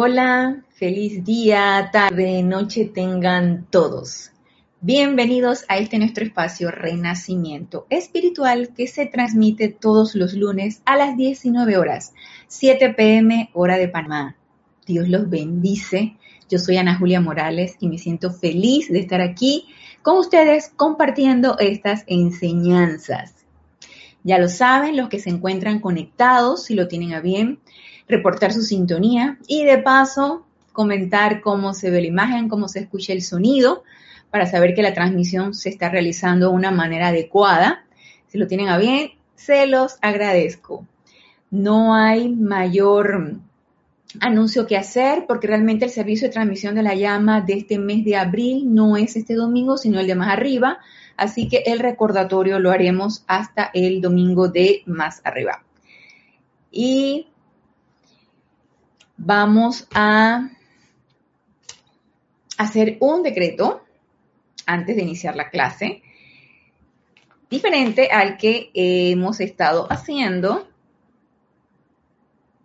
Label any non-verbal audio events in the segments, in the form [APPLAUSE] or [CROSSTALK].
Hola, feliz día, tarde, noche tengan todos. Bienvenidos a este nuestro espacio Renacimiento Espiritual que se transmite todos los lunes a las 19 horas, 7 pm hora de Panamá. Dios los bendice. Yo soy Ana Julia Morales y me siento feliz de estar aquí con ustedes compartiendo estas enseñanzas. Ya lo saben, los que se encuentran conectados, si lo tienen a bien, reportar su sintonía y de paso comentar cómo se ve la imagen, cómo se escucha el sonido para saber que la transmisión se está realizando de una manera adecuada. Si lo tienen a bien, se los agradezco. No hay mayor anuncio que hacer porque realmente el servicio de transmisión de la llama de este mes de abril no es este domingo, sino el de más arriba. Así que el recordatorio lo haremos hasta el domingo de más arriba. Y vamos a hacer un decreto antes de iniciar la clase, diferente al que hemos estado haciendo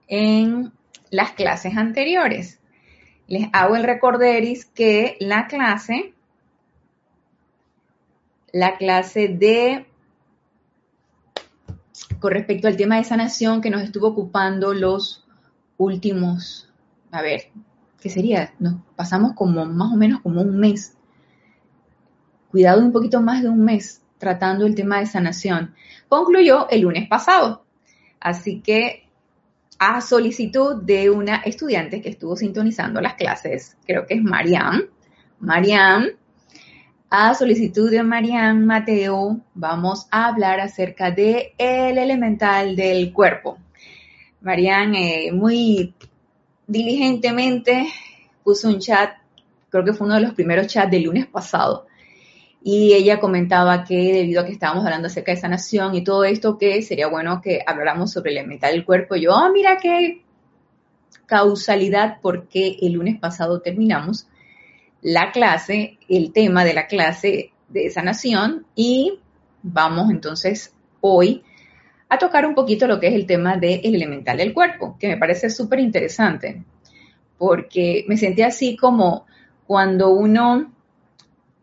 en las clases anteriores. Les hago el recorderis que la clase, la clase de, con respecto al tema de sanación que nos estuvo ocupando los últimos, a ver, ¿qué sería? Nos pasamos como más o menos como un mes cuidado un poquito más de un mes tratando el tema de sanación. Concluyó el lunes pasado. Así que a solicitud de una estudiante que estuvo sintonizando las clases, creo que es Mariam, Mariam, a solicitud de Mariam Mateo, vamos a hablar acerca de el elemental del cuerpo. Mariam eh, muy diligentemente puso un chat, creo que fue uno de los primeros chats del lunes pasado, y ella comentaba que debido a que estábamos hablando acerca de sanación y todo esto, que sería bueno que habláramos sobre el elemental del cuerpo. yo, oh, mira qué causalidad, porque el lunes pasado terminamos la clase, el tema de la clase de sanación y vamos entonces hoy a tocar un poquito lo que es el tema del elemental del cuerpo, que me parece súper interesante, porque me sentí así como cuando uno,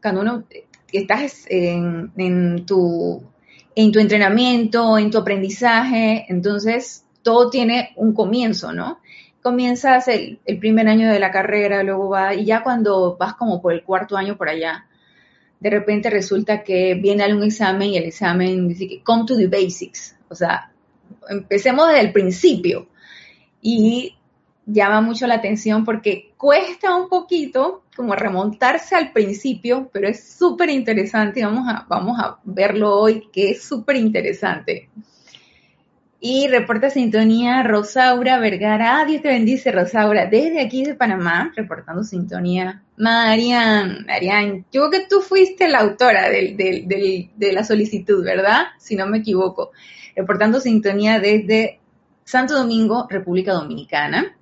cuando uno estás en, tu, en tu entrenamiento, en tu aprendizaje, entonces todo tiene un comienzo, ¿no? Comienzas el, el, primer año de la carrera, luego va, y ya cuando vas como por el cuarto año por allá, de repente resulta que viene algún examen y el examen dice que come to the basics, o sea, empecemos desde el principio. Y llama mucho la atención porque cuesta un poquito como remontarse al principio, pero es súper interesante y vamos a, vamos a verlo hoy, que es súper interesante. Y reporta sintonía Rosaura Vergara. Ah, Dios te bendice, Rosaura. Desde aquí de Panamá, reportando sintonía. Marian, Marian, yo creo que tú fuiste la autora de la solicitud, ¿verdad? Si no me equivoco. Reportando sintonía desde Santo Domingo, República Dominicana.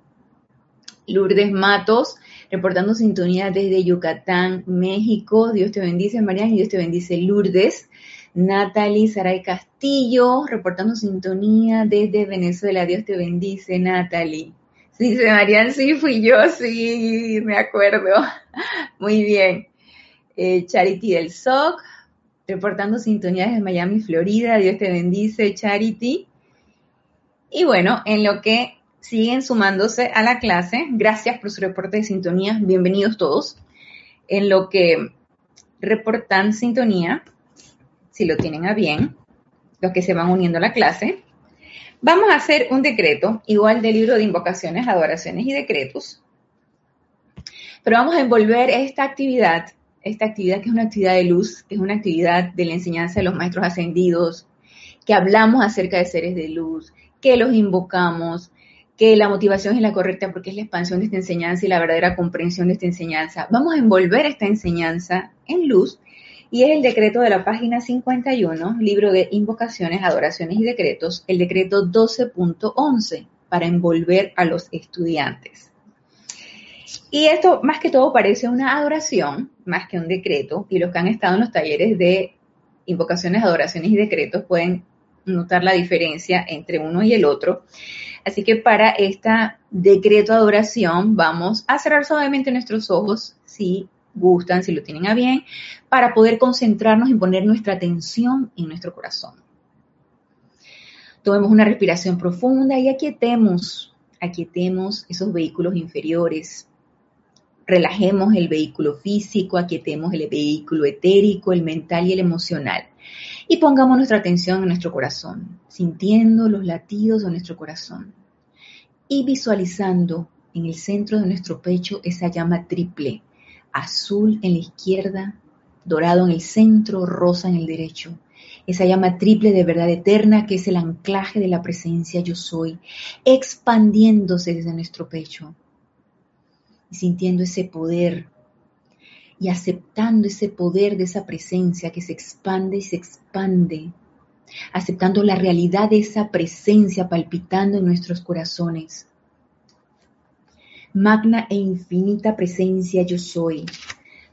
Lourdes Matos, reportando sintonía desde Yucatán, México. Dios te bendice, Marian, y Dios te bendice, Lourdes. Natalie Saray Castillo, reportando sintonía desde Venezuela. Dios te bendice, Natalie. Dice Marian, sí, fui yo, sí, me acuerdo. [LAUGHS] Muy bien. Eh, Charity del SOC, reportando sintonía desde Miami, Florida. Dios te bendice, Charity. Y bueno, en lo que siguen sumándose a la clase. Gracias por su reporte de sintonía. Bienvenidos todos. En lo que reportan sintonía, si lo tienen a bien, los que se van uniendo a la clase, vamos a hacer un decreto, igual del libro de invocaciones, adoraciones y decretos. Pero vamos a envolver esta actividad, esta actividad que es una actividad de luz, que es una actividad de la enseñanza de los maestros ascendidos, que hablamos acerca de seres de luz, que los invocamos, que la motivación es la correcta porque es la expansión de esta enseñanza y la verdadera comprensión de esta enseñanza. Vamos a envolver esta enseñanza en luz y es el decreto de la página 51, libro de invocaciones, adoraciones y decretos, el decreto 12.11 para envolver a los estudiantes. Y esto más que todo parece una adoración, más que un decreto, y los que han estado en los talleres de invocaciones, adoraciones y decretos pueden notar la diferencia entre uno y el otro. Así que para esta decreto adoración vamos a cerrar suavemente nuestros ojos, si gustan, si lo tienen a bien, para poder concentrarnos y poner nuestra atención en nuestro corazón. Tomemos una respiración profunda y aquietemos, aquietemos esos vehículos inferiores. Relajemos el vehículo físico, aquietemos el vehículo etérico, el mental y el emocional. Y pongamos nuestra atención en nuestro corazón, sintiendo los latidos de nuestro corazón y visualizando en el centro de nuestro pecho esa llama triple, azul en la izquierda, dorado en el centro, rosa en el derecho. Esa llama triple de verdad eterna que es el anclaje de la presencia yo soy, expandiéndose desde nuestro pecho y sintiendo ese poder y aceptando ese poder de esa presencia que se expande y se expande, aceptando la realidad de esa presencia palpitando en nuestros corazones. Magna e infinita presencia yo soy.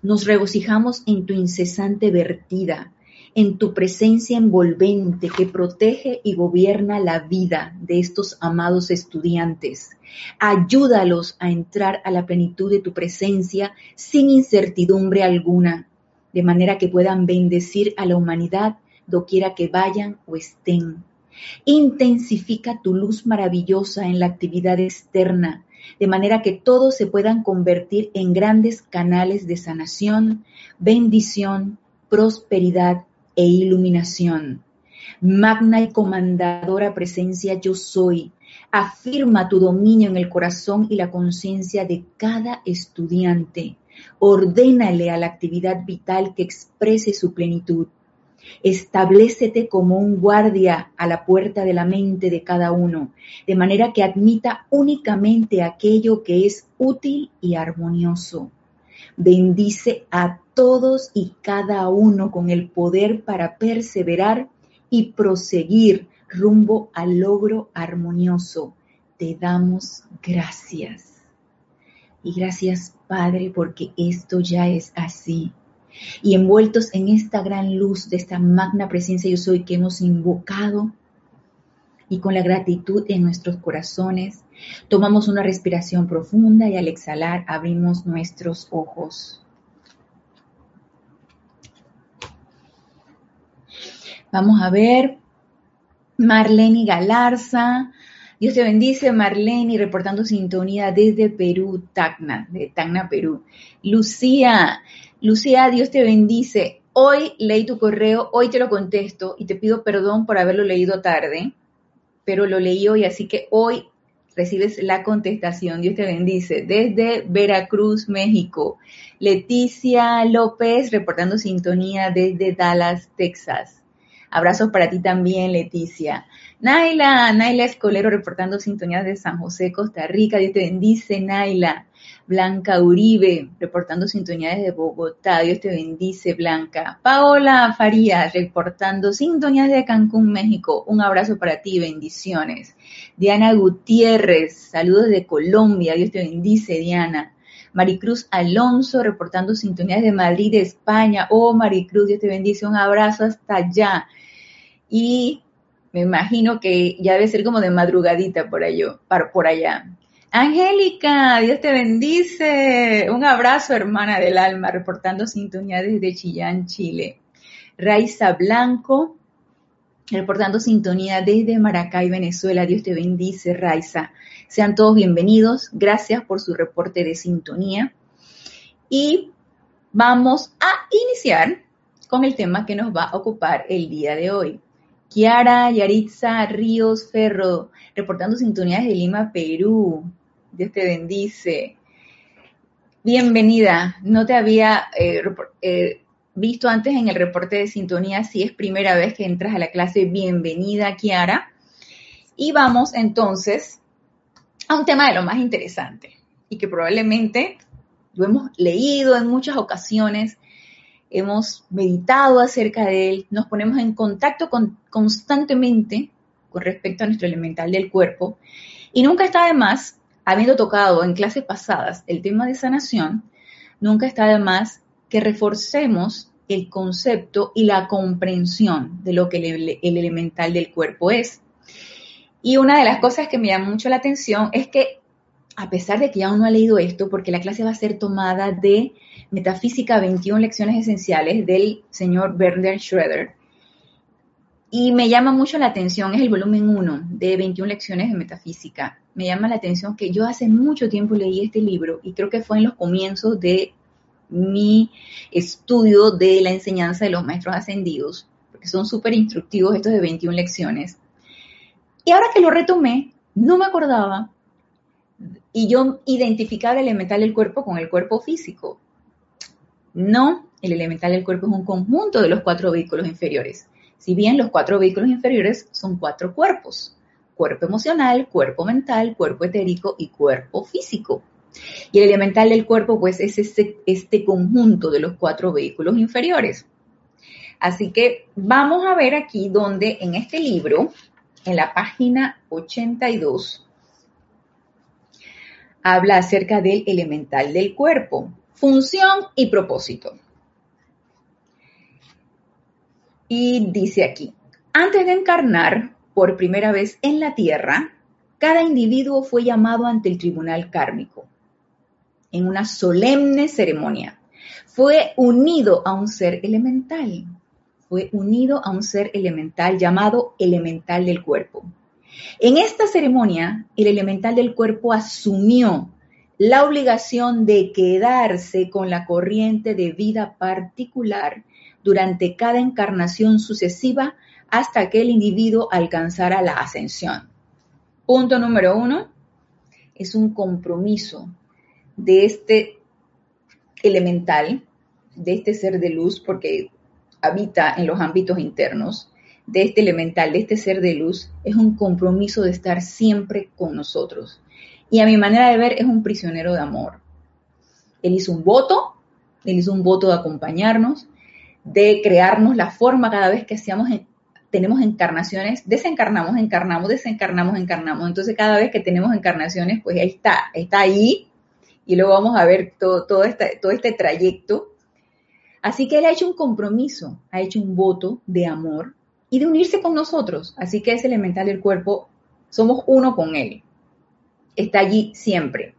Nos regocijamos en tu incesante vertida, en tu presencia envolvente que protege y gobierna la vida de estos amados estudiantes. Ayúdalos a entrar a la plenitud de tu presencia sin incertidumbre alguna, de manera que puedan bendecir a la humanidad doquiera que vayan o estén. Intensifica tu luz maravillosa en la actividad externa, de manera que todos se puedan convertir en grandes canales de sanación, bendición, prosperidad e iluminación. Magna y comandadora presencia yo soy. Afirma tu dominio en el corazón y la conciencia de cada estudiante. Ordénale a la actividad vital que exprese su plenitud. Establecete como un guardia a la puerta de la mente de cada uno, de manera que admita únicamente aquello que es útil y armonioso. Bendice a todos y cada uno con el poder para perseverar y proseguir rumbo al logro armonioso. Te damos gracias. Y gracias, Padre, porque esto ya es así. Y envueltos en esta gran luz de esta magna presencia yo soy que hemos invocado y con la gratitud en nuestros corazones, tomamos una respiración profunda y al exhalar abrimos nuestros ojos. Vamos a ver. Marlene Galarza. Dios te bendice, Marlene, reportando sintonía desde Perú, Tacna, de Tacna, Perú. Lucía, Lucía, Dios te bendice. Hoy leí tu correo, hoy te lo contesto y te pido perdón por haberlo leído tarde, pero lo leí hoy, así que hoy recibes la contestación. Dios te bendice. Desde Veracruz, México. Leticia López, reportando sintonía desde Dallas, Texas. Abrazos para ti también, Leticia. Naila, Naila Escolero reportando sintonías de San José, Costa Rica. Dios te bendice, Naila. Blanca Uribe, reportando sintonías de Bogotá. Dios te bendice, Blanca. Paola Farías, reportando sintonías de Cancún, México. Un abrazo para ti, bendiciones. Diana Gutiérrez, saludos de Colombia. Dios te bendice, Diana. Maricruz Alonso, reportando sintonías de Madrid, España. Oh, Maricruz, Dios te bendice. Un abrazo hasta allá. Y me imagino que ya debe ser como de madrugadita por, allá, por allá. Angélica, Dios te bendice. Un abrazo, hermana del alma, reportando sintonía desde Chillán, Chile. Raiza Blanco, reportando sintonía desde Maracay, Venezuela. Dios te bendice, Raiza. Sean todos bienvenidos. Gracias por su reporte de sintonía. Y vamos a iniciar con el tema que nos va a ocupar el día de hoy. Kiara Yaritza Ríos Ferro, reportando sintonías de Lima, Perú. Dios te bendice. Bienvenida. No te había eh, eh, visto antes en el reporte de sintonía. Si es primera vez que entras a la clase, bienvenida, Kiara. Y vamos entonces a un tema de lo más interesante y que probablemente lo hemos leído en muchas ocasiones, hemos meditado acerca de él, nos ponemos en contacto constantemente con respecto a nuestro elemental del cuerpo y nunca está de más, habiendo tocado en clases pasadas el tema de sanación, nunca está de más que reforcemos el concepto y la comprensión de lo que el, elemental del cuerpo es. Y una de las cosas que me llama mucho la atención es que, a pesar de que ya uno ha leído esto, porque la clase va a ser tomada de Metafísica 21 Lecciones Esenciales del señor Werner Schroeder, y me llama mucho la atención, es el volumen 1 de 21 lecciones de metafísica. Me llama la atención que yo hace mucho tiempo leí este libro y creo que fue en los comienzos de mi estudio de la enseñanza de los maestros ascendidos, porque son súper instructivos estos de 21 lecciones. Y ahora que lo retomé, no me acordaba y yo identificaba el elemental del cuerpo con el cuerpo físico. No, el elemental del cuerpo es un conjunto de los cuatro vehículos inferiores. Si bien los cuatro vehículos inferiores son cuatro cuerpos, cuerpo emocional, cuerpo mental, cuerpo etérico y cuerpo físico. Y el elemental del cuerpo, pues, es este, este conjunto de los cuatro vehículos inferiores. Así que vamos a ver aquí donde en este libro, en la página 82, habla acerca del elemental del cuerpo, función y propósito. Y dice aquí, antes de encarnar por primera vez en la Tierra, cada individuo fue llamado ante el tribunal kármico en una solemne ceremonia. Fue unido a un ser elemental, fue unido a un ser elemental llamado elemental del cuerpo. En esta ceremonia, el elemental del cuerpo asumió la obligación de quedarse con la corriente de vida particular durante cada encarnación sucesiva hasta que el individuo alcanzara la ascensión. Punto número uno, es un compromiso de este elemental, de este ser de luz, porque habita en los ámbitos internos, de este elemental, de este ser de luz, es un compromiso de estar siempre con nosotros. Y a mi manera de ver es un prisionero de amor. Él hizo un voto, él hizo un voto de acompañarnos, de crearnos la forma cada vez que hacíamos, tenemos encarnaciones, desencarnamos, encarnamos, desencarnamos, encarnamos. Entonces cada vez que tenemos encarnaciones, pues ahí está, está ahí y luego vamos a ver todo, todo, este, todo este trayecto. Así que él ha hecho un compromiso, ha hecho un voto de amor y de unirse con nosotros. Así que es elemental el cuerpo, somos uno con él. Está allí siempre.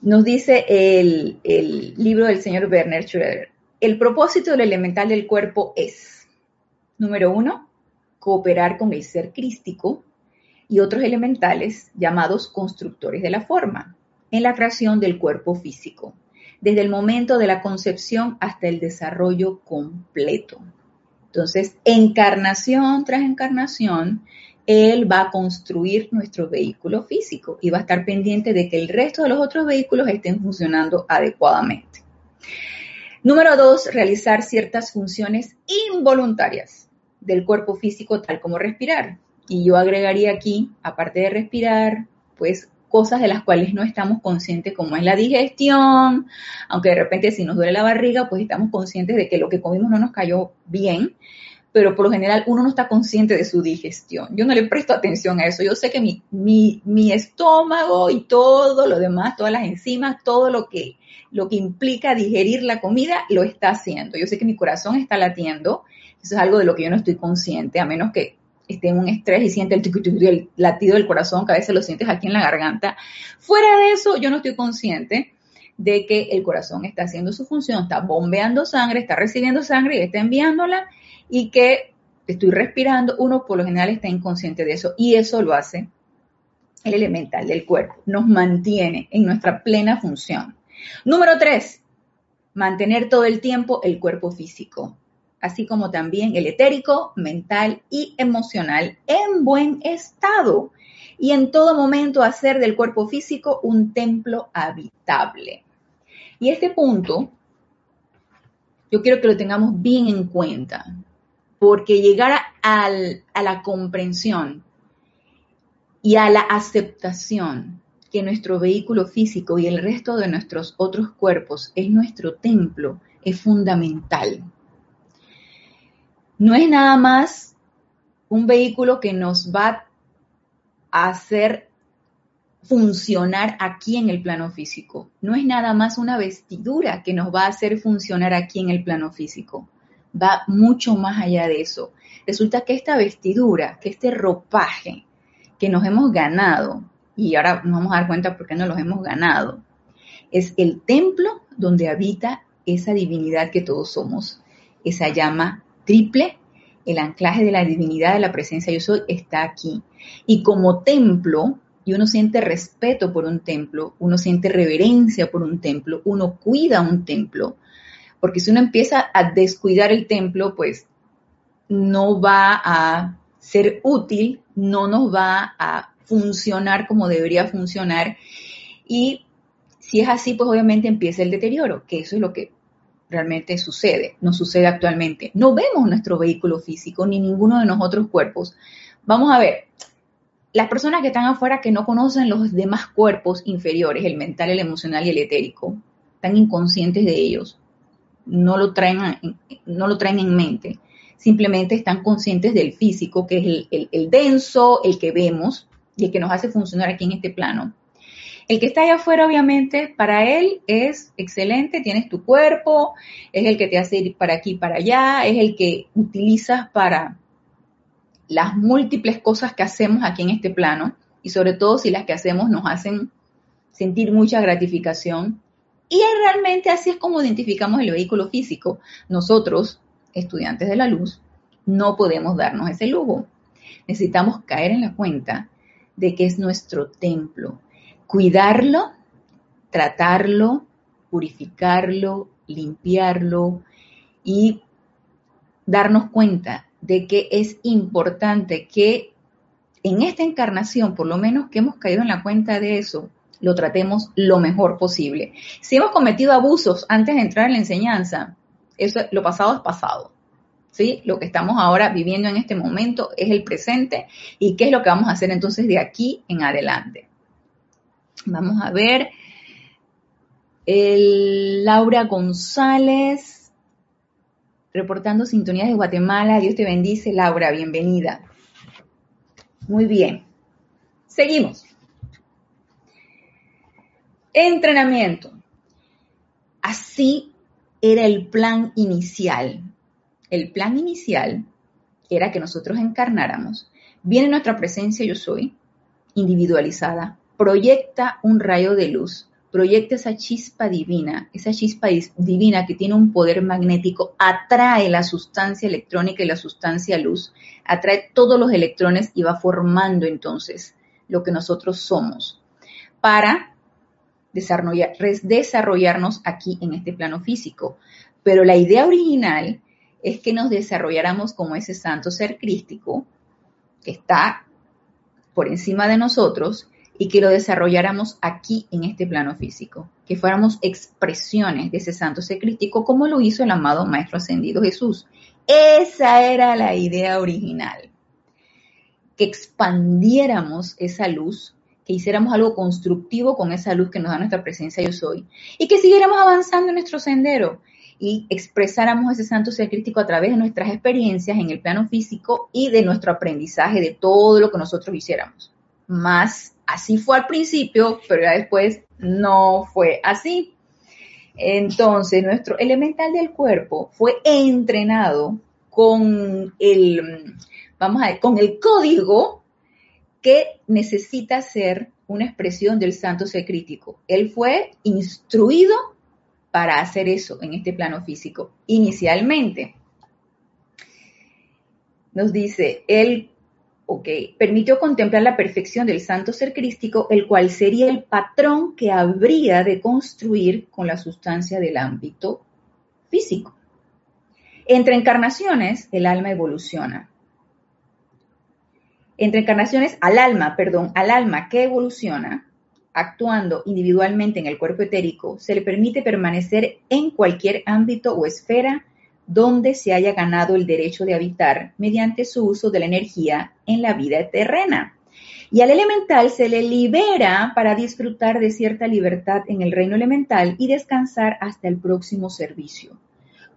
Nos dice el, el libro del señor Werner Schroeder. El propósito del elemental del cuerpo es, número uno, cooperar con el ser crístico y otros elementales llamados constructores de la forma en la creación del cuerpo físico, desde el momento de la concepción hasta el desarrollo completo. Entonces, encarnación tras encarnación, él va a construir nuestro vehículo físico y va a estar pendiente de que el resto de los otros vehículos estén funcionando adecuadamente. Número dos, realizar ciertas funciones involuntarias del cuerpo físico, tal como respirar. Y yo agregaría aquí, aparte de respirar, pues cosas de las cuales no estamos conscientes, como es la digestión, aunque de repente si nos duele la barriga, pues estamos conscientes de que lo que comimos no nos cayó bien, pero por lo general uno no está consciente de su digestión. Yo no le presto atención a eso. Yo sé que mi, mi, mi estómago y todo lo demás, todas las enzimas, todo lo que lo que implica digerir la comida, lo está haciendo. Yo sé que mi corazón está latiendo, eso es algo de lo que yo no estoy consciente, a menos que esté en un estrés y siente el, latido del corazón, que a veces lo sientes aquí en la garganta. Fuera de eso, yo no estoy consciente de que el corazón está haciendo su función, está bombeando sangre, está recibiendo sangre y está enviándola y que estoy respirando, uno por lo general está inconsciente de eso y eso lo hace el elemental del cuerpo, nos mantiene en nuestra plena función. Número tres, mantener todo el tiempo el cuerpo físico, así como también el etérico, mental y emocional en buen estado y en todo momento hacer del cuerpo físico un templo habitable. Y este punto, yo quiero que lo tengamos bien en cuenta, porque llegar a, a la comprensión y a la aceptación que nuestro vehículo físico y el resto de nuestros otros cuerpos es nuestro templo, es fundamental. No es nada más un vehículo que nos va a hacer funcionar aquí en el plano físico. No es nada más una vestidura que nos va a hacer funcionar aquí en el plano físico. Va mucho más allá de eso. Resulta que esta vestidura, que este ropaje que nos hemos ganado, y ahora nos vamos a dar cuenta por qué no los hemos ganado, es el templo donde habita esa divinidad que todos somos, esa llama triple, el anclaje de la divinidad de la presencia yo soy está aquí. Y como templo, y uno siente respeto por un templo, uno siente reverencia por un templo, uno cuida un templo, porque si uno empieza a descuidar el templo, pues no va a ser útil, no nos va a funcionar como debería funcionar. Y si es así, pues obviamente empieza el deterioro, que eso es lo que realmente sucede, nos sucede actualmente. No vemos nuestro vehículo físico ni ninguno de nosotros cuerpos. Vamos a ver, las personas que están afuera que no conocen los demás cuerpos inferiores, el mental, el emocional y el etérico, están inconscientes de ellos, no lo traen, no lo traen en mente, simplemente están conscientes del físico, que es el, denso, el que vemos y el que nos hace funcionar aquí en este plano. El que está allá afuera, obviamente, para él es excelente, tienes tu cuerpo, es el que te hace ir para aquí para allá, es el que utilizas para las múltiples cosas que hacemos aquí en este plano y sobre todo si las que hacemos nos hacen sentir mucha gratificación. Y realmente así es como identificamos el vehículo físico. Nosotros, estudiantes de la luz, no podemos darnos ese lujo. Necesitamos caer en la cuenta de que es nuestro templo. Cuidarlo, tratarlo, purificarlo, limpiarlo y darnos cuenta de que es importante que en esta encarnación, por lo menos que hemos caído en la cuenta de eso, lo tratemos lo mejor posible. Si hemos cometido abusos antes de entrar en la enseñanza, eso lo pasado es pasado. ¿Sí? Lo que estamos ahora viviendo en este momento es el presente y qué es lo que vamos a hacer entonces de aquí en adelante. Vamos a ver. El Laura González reportando sintonía de Guatemala. Dios te bendice, Laura, bienvenida. Muy bien. Seguimos. Entrenamiento. Así era el plan inicial. El plan inicial era que nosotros encarnáramos. Viene nuestra presencia yo soy, individualizada, proyecta un rayo de luz proyecta esa chispa divina, esa chispa divina que tiene un poder magnético, atrae la sustancia electrónica y la sustancia luz, atrae todos los electrones y va formando entonces lo que nosotros somos para desarrollar, desarrollarnos aquí en este plano físico. Pero la idea original es que nos desarrolláramos como ese santo ser crístico que está por encima de nosotros y que lo desarrolláramos aquí en este plano físico, que fuéramos expresiones de ese santo ser crítico como lo hizo el amado Maestro Ascendido Jesús. Esa era la idea original, que expandiéramos esa luz, que hiciéramos algo constructivo con esa luz que nos da nuestra presencia yo soy, y que siguiéramos avanzando en nuestro sendero y expresáramos ese santo ser crítico a través de nuestras experiencias en el plano físico y de nuestro aprendizaje de todo lo que nosotros hiciéramos. Más Así fue al principio, pero ya después no fue así. Entonces, nuestro elemental del cuerpo fue entrenado con el, vamos a con el código que necesita ser una expresión del santo ser crítico. Él fue instruido para hacer eso en este plano físico, inicialmente. Nos dice, el Ok, permitió contemplar la perfección del santo ser crístico, el cual sería el patrón que habría de construir con la sustancia del ámbito físico. Entre encarnaciones, el alma evoluciona. Entre encarnaciones, al alma, perdón, al alma que evoluciona, actuando individualmente en el cuerpo etérico, se le permite permanecer en cualquier ámbito o esfera donde se haya ganado el derecho de habitar mediante su uso de la energía en la vida terrena. Y al elemental se le libera para disfrutar de cierta libertad en el reino elemental y descansar hasta el próximo servicio,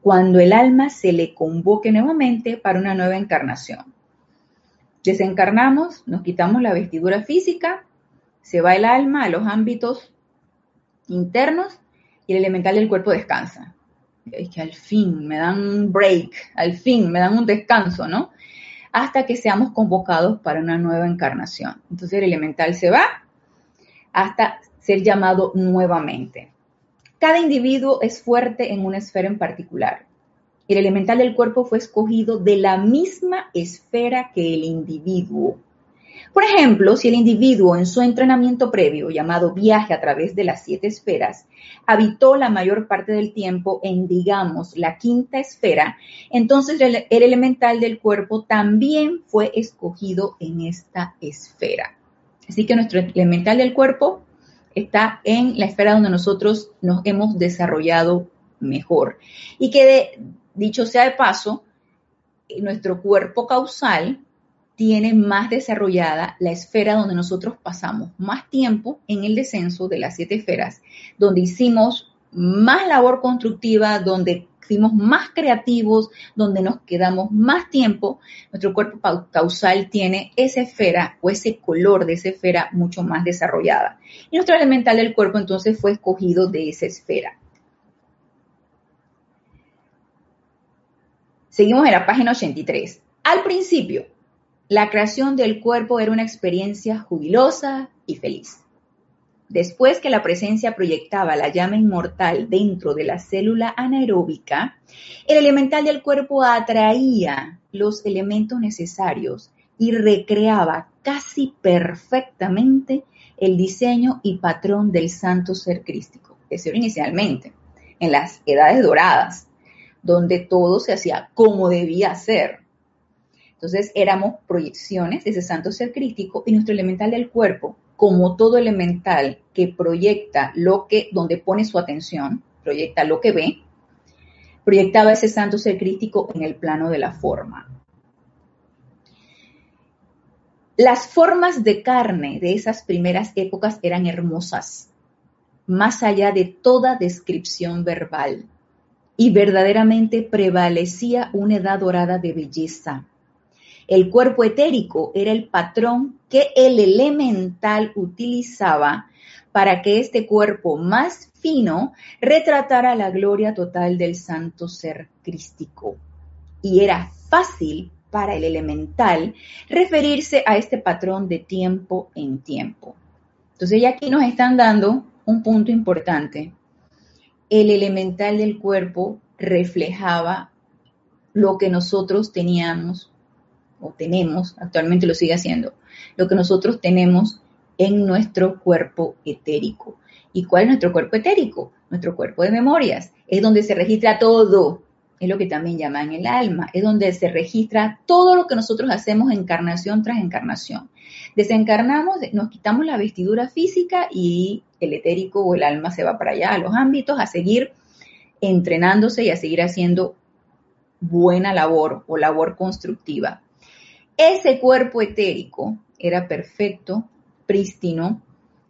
cuando el alma se le convoque nuevamente para una nueva encarnación. Desencarnamos, nos quitamos la vestidura física, se va el alma a los ámbitos internos y el elemental del cuerpo descansa. Es que al fin me dan un break, al fin me dan un descanso, ¿no? Hasta que seamos convocados para una nueva encarnación. Entonces el elemental se va hasta ser llamado nuevamente. Cada individuo es fuerte en una esfera en particular. El elemental del cuerpo fue escogido de la misma esfera que el individuo. Por ejemplo, si el individuo en su entrenamiento previo, llamado viaje a través de las siete esferas, habitó la mayor parte del tiempo en, digamos, la quinta esfera, entonces el, elemental del cuerpo también fue escogido en esta esfera. Así que nuestro elemental del cuerpo está en la esfera donde nosotros nos hemos desarrollado mejor. Y que, dicho sea de paso, nuestro cuerpo causal tiene más desarrollada la esfera donde nosotros pasamos más tiempo en el descenso de las siete esferas, donde hicimos más labor constructiva, donde fuimos más creativos, donde nos quedamos más tiempo, nuestro cuerpo causal tiene esa esfera o ese color de esa esfera mucho más desarrollada. Y nuestro elemental del cuerpo entonces fue escogido de esa esfera. Seguimos en la página 83. Al principio, la creación del cuerpo era una experiencia jubilosa y feliz. Después que la presencia proyectaba la llama inmortal dentro de la célula anaeróbica, el elemental del cuerpo atraía los elementos necesarios y recreaba casi perfectamente el diseño y patrón del santo ser crístico. Eso era inicialmente, en las edades doradas, donde todo se hacía como debía ser. Entonces éramos proyecciones de ese santo ser crítico y nuestro elemental del cuerpo, como todo elemental que proyecta lo que, donde pone su atención, proyecta lo que ve, proyectaba ese santo ser crítico en el plano de la forma. Las formas de carne de esas primeras épocas eran hermosas, más allá de toda descripción verbal, y verdaderamente prevalecía una edad dorada de belleza el cuerpo etérico era el patrón que el elemental utilizaba para que este cuerpo más fino retratara la gloria total del santo ser crístico. Y era fácil para el elemental referirse a este patrón de tiempo en tiempo. Entonces ya aquí nos están dando un punto importante. El elemental del cuerpo reflejaba lo que nosotros teníamos o tenemos, actualmente lo sigue haciendo, lo que nosotros tenemos en nuestro cuerpo etérico. ¿Y cuál es nuestro cuerpo etérico? Nuestro cuerpo de memorias. Es donde se registra todo. Es lo que también llaman el alma. Es donde se registra todo lo que nosotros hacemos encarnación tras encarnación. Desencarnamos, nos quitamos la vestidura física y el etérico o el alma se va para allá, a los ámbitos, a seguir entrenándose y a seguir haciendo buena labor o labor constructiva. Ese cuerpo etérico era perfecto, prístino,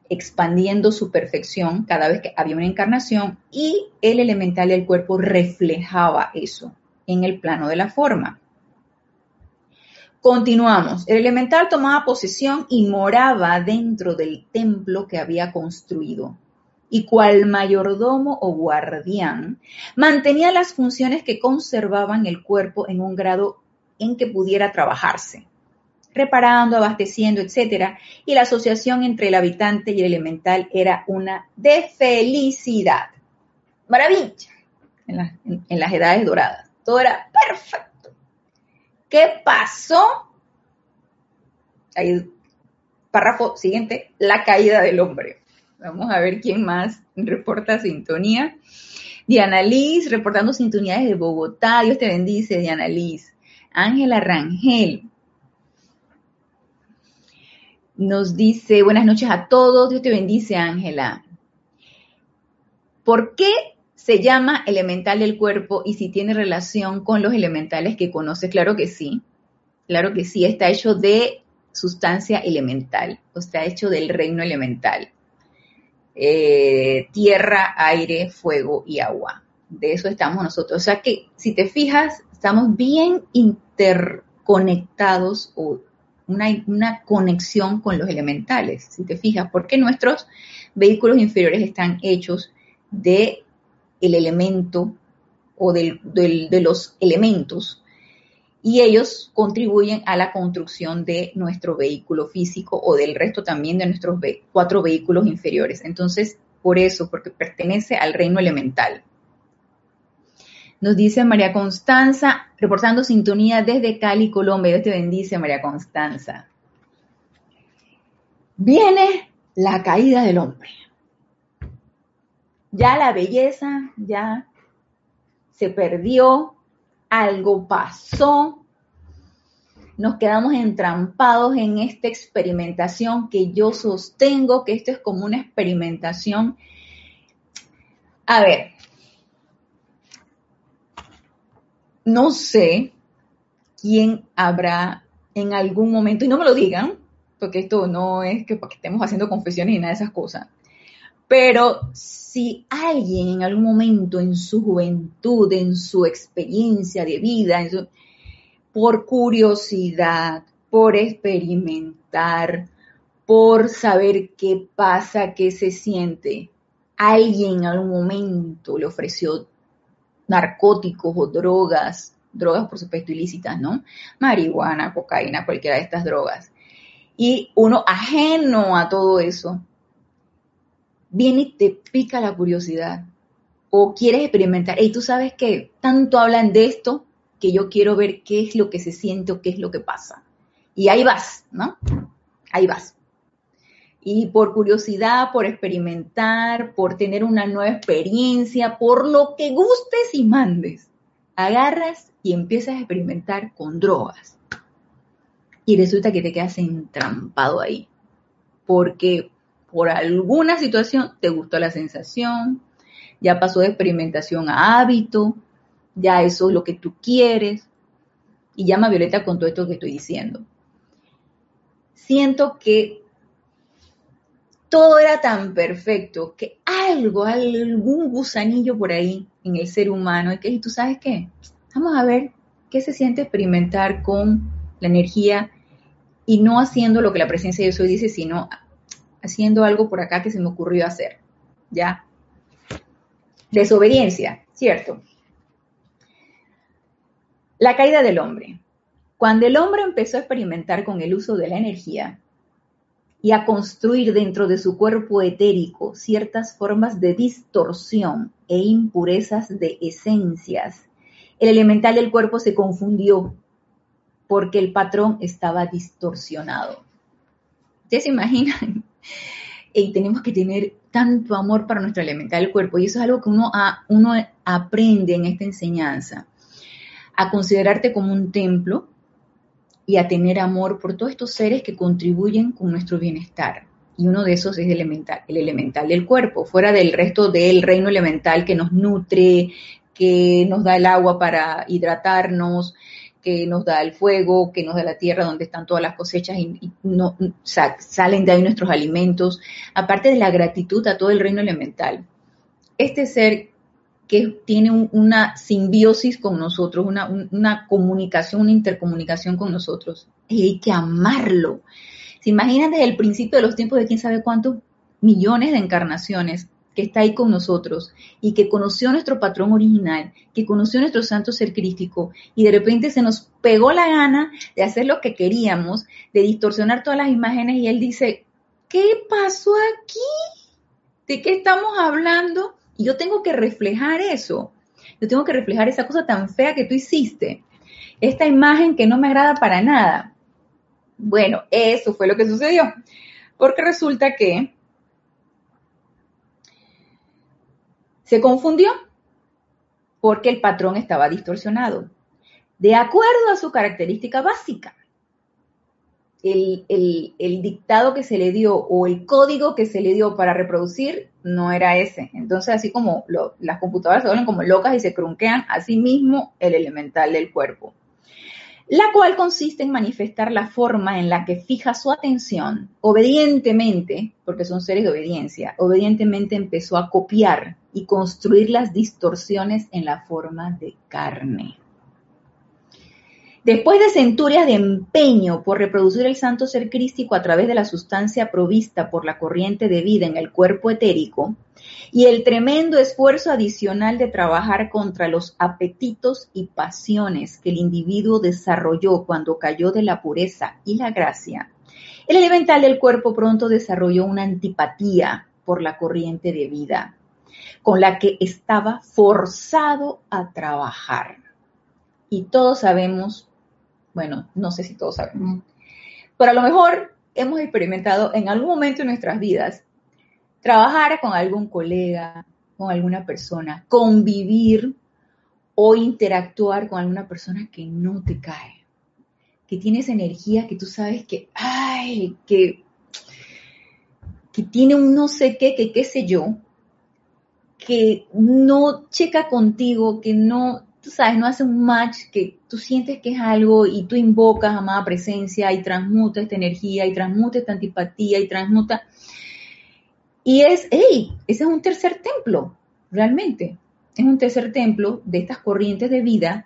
expandiendo su perfección cada vez que había una encarnación y el elemental del cuerpo reflejaba eso en el plano de la forma. Continuamos. El elemental tomaba posesión y moraba dentro del templo que había construido. Y cual mayordomo o guardián, mantenía las funciones que conservaban el cuerpo en un grado en que pudiera trabajarse, reparando, abasteciendo, etc. Y la asociación entre el habitante y el elemental era una de felicidad. Maravilla en, las edades doradas. Todo era perfecto. ¿Qué pasó? Ahí, párrafo siguiente, la caída del hombre. Vamos a ver quién más reporta sintonía. Diana Liz, reportando sintonía desde Bogotá. Dios te bendice, Diana Liz. Ángela Rangel. Nos dice, buenas noches a todos, Dios te bendice, Ángela. ¿Por qué se llama elemental del cuerpo y si tiene relación con los elementales que conoce? Claro que sí, claro que sí, está hecho de sustancia elemental, o está hecho del reino elemental. Eh, tierra, aire, fuego y agua. De eso estamos nosotros. O sea que si te fijas, estamos bien interconectados o una, conexión con los elementales. Si te fijas, ¿por qué nuestros vehículos inferiores están hechos de el elemento o de los elementos y ellos contribuyen a la construcción de nuestro vehículo físico o del resto también de nuestros cuatro vehículos inferiores. Entonces, por eso, porque pertenece al reino elemental. Nos dice María Constanza, reportando sintonía desde Cali, Colombia. Dios te bendice, María Constanza. Viene la caída del hombre. Ya la belleza, ya se perdió, algo pasó, nos quedamos entrampados en esta experimentación que yo sostengo, que esto es como una experimentación. A ver, no sé quién habrá en algún momento, y no me lo digan, porque esto no es que estemos haciendo confesiones y nada de esas cosas, pero si alguien en algún momento en su juventud, en su experiencia de vida, por curiosidad, por experimentar, por saber qué pasa, qué se siente, alguien en algún momento le ofreció narcóticos o drogas, drogas por supuesto ilícitas, ¿no? Marihuana, cocaína, cualquiera de estas drogas. Y uno ajeno a todo eso, viene y te pica la curiosidad o quieres experimentar, y tú sabes que tanto hablan de esto que yo quiero ver qué es lo que se siente o qué es lo que pasa. Y ahí vas, ¿no? Ahí vas. Y por curiosidad, por experimentar, por tener una nueva experiencia, por lo que gustes y mandes, agarras y empiezas a experimentar con drogas. Y resulta que te quedas entrampado ahí. Porque por alguna situación te gustó la sensación, ya pasó de experimentación a hábito, ya eso es lo que tú quieres. Y llama a Violeta con todo esto que estoy diciendo. Siento que todo era tan perfecto que algo, algún gusanillo por ahí en el ser humano, y que tú sabes qué, vamos a ver qué se siente experimentar con la energía y no haciendo lo que la presencia de Dios hoy dice, sino haciendo algo por acá que se me ocurrió hacer. ¿Ya? Desobediencia, ¿cierto? La caída del hombre. Cuando el hombre empezó a experimentar con el uso de la energía y a construir dentro de su cuerpo etérico ciertas formas de distorsión e impurezas de esencias, el elemental del cuerpo se confundió porque el patrón estaba distorsionado. ¿Ustedes se imaginan? [LAUGHS] Y tenemos que tener tanto amor para nuestro elemental del cuerpo. Y eso es algo que uno, uno aprende en esta enseñanza a considerarte como un templo y a tener amor por todos estos seres que contribuyen con nuestro bienestar. Y uno de esos es el elemental, el elemental del cuerpo, fuera del resto del reino elemental que nos nutre, que nos da el agua para hidratarnos, que nos da el fuego, que nos da la tierra donde están todas las cosechas y, no, salen de ahí nuestros alimentos, aparte de la gratitud a todo el reino elemental. Este ser que tiene una simbiosis con nosotros, una, comunicación, una intercomunicación con nosotros. Y hay que amarlo. ¿Se imaginan desde el principio de los tiempos de quién sabe cuántos millones de encarnaciones que está ahí con nosotros y que conoció nuestro patrón original, que conoció nuestro santo ser crístico y de repente se nos pegó la gana de hacer lo que queríamos, de distorsionar todas las imágenes y él dice, ¿qué pasó aquí? ¿De qué estamos hablando? Y yo tengo que reflejar eso. Yo tengo que reflejar esa cosa tan fea que tú hiciste. Esta imagen que no me agrada para nada. Bueno, eso fue lo que sucedió. Porque resulta que se confundió porque el patrón estaba distorsionado. De acuerdo a su característica básica el, dictado que se le dio o el código que se le dio para reproducir no era ese. Entonces, así como las computadoras se vuelven como locas y se crunquean, así mismo el elemental del cuerpo. La cual consiste en manifestar la forma en la que fija su atención, obedientemente, porque son seres de obediencia, obedientemente empezó a copiar y construir las distorsiones en la forma de carne. Después de centurias de empeño por reproducir el santo ser crístico a través de la sustancia provista por la corriente de vida en el cuerpo etérico, y el tremendo esfuerzo adicional de trabajar contra los apetitos y pasiones que el individuo desarrolló cuando cayó de la pureza y la gracia, el elemental del cuerpo pronto desarrolló una antipatía por la corriente de vida, con la que estaba forzado a trabajar. Y todos sabemos bueno, no sé si todos sabemos, pero a lo mejor hemos experimentado en algún momento de nuestras vidas trabajar con algún colega, con alguna persona, convivir o interactuar con alguna persona que no te cae, que tiene esa energía que tú sabes que, ay, que, que tiene un no sé qué, que qué sé yo, que no checa contigo, que no, tú sabes, no hace un match que tú sientes que es algo y tú invocas amada presencia y transmuta esta energía y transmuta esta antipatía y transmuta. Y es, hey, ese es un tercer templo, realmente. Es un tercer templo de estas corrientes de vida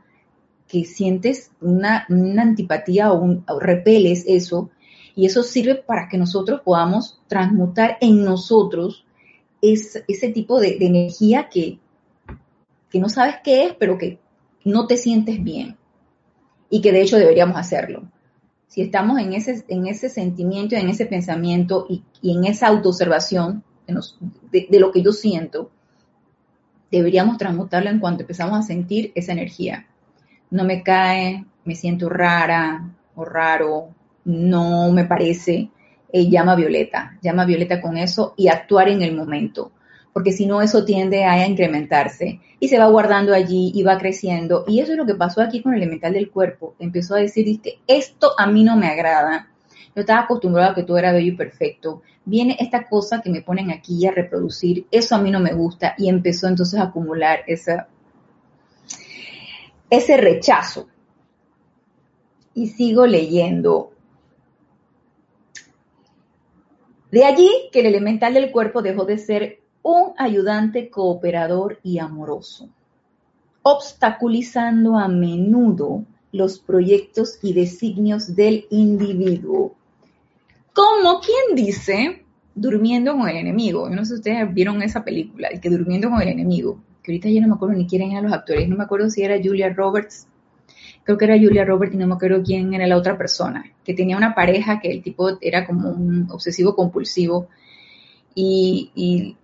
que sientes una, antipatía o, un, repeles eso, y eso sirve para que nosotros podamos transmutar en nosotros ese tipo de, energía que, que no sabes qué es, pero que no te sientes bien y que de hecho deberíamos hacerlo. Si estamos en ese, en ese sentimiento, en ese pensamiento y, en esa autoobservación de, lo que yo siento, deberíamos transmutarlo en cuanto empezamos a sentir esa energía. No me cae, me siento rara o raro, no me parece, eh, llama Violeta, llama Violeta con eso y actuar en el momento porque si no eso tiende a incrementarse y se va guardando allí y va creciendo. Y eso es lo que pasó aquí con el elemental del cuerpo. Empezó a decir, que esto a mí no me agrada. Yo estaba acostumbrado a que todo era bello y perfecto. Viene esta cosa que me ponen aquí a reproducir, eso a mí no me gusta y empezó entonces a acumular esa, ese rechazo. Y sigo leyendo De allí que el elemental del cuerpo dejó de ser un ayudante cooperador y amoroso, obstaculizando a menudo los proyectos y designios del individuo. Como quien dice, durmiendo con el enemigo. Yo no sé si ustedes vieron esa película, el que durmiendo con el enemigo, que ahorita ya no me acuerdo ni quién eran los actores, no me acuerdo si era Julia Roberts, creo que era Julia Roberts y no me acuerdo quién era la otra persona, que tenía una pareja que el tipo era como un obsesivo compulsivo y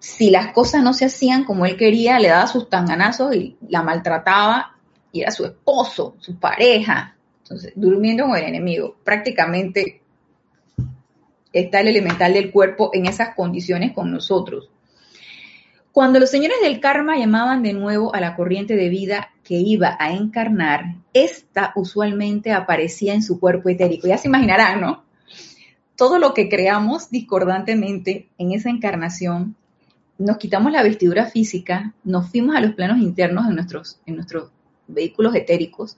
si las cosas no se hacían como él quería, le daba sus tanganazos y la maltrataba y era su esposo, su pareja. Entonces, durmiendo con el enemigo. Prácticamente está el elemental del cuerpo en esas condiciones con nosotros. Cuando los señores del karma llamaban de nuevo a la corriente de vida que iba a encarnar, esta usualmente aparecía en su cuerpo etérico. Ya se imaginarán, ¿no? Todo lo que creamos discordantemente en esa encarnación nos quitamos la vestidura física, nos fuimos a los planos internos en nuestros, en nuestros vehículos etéricos,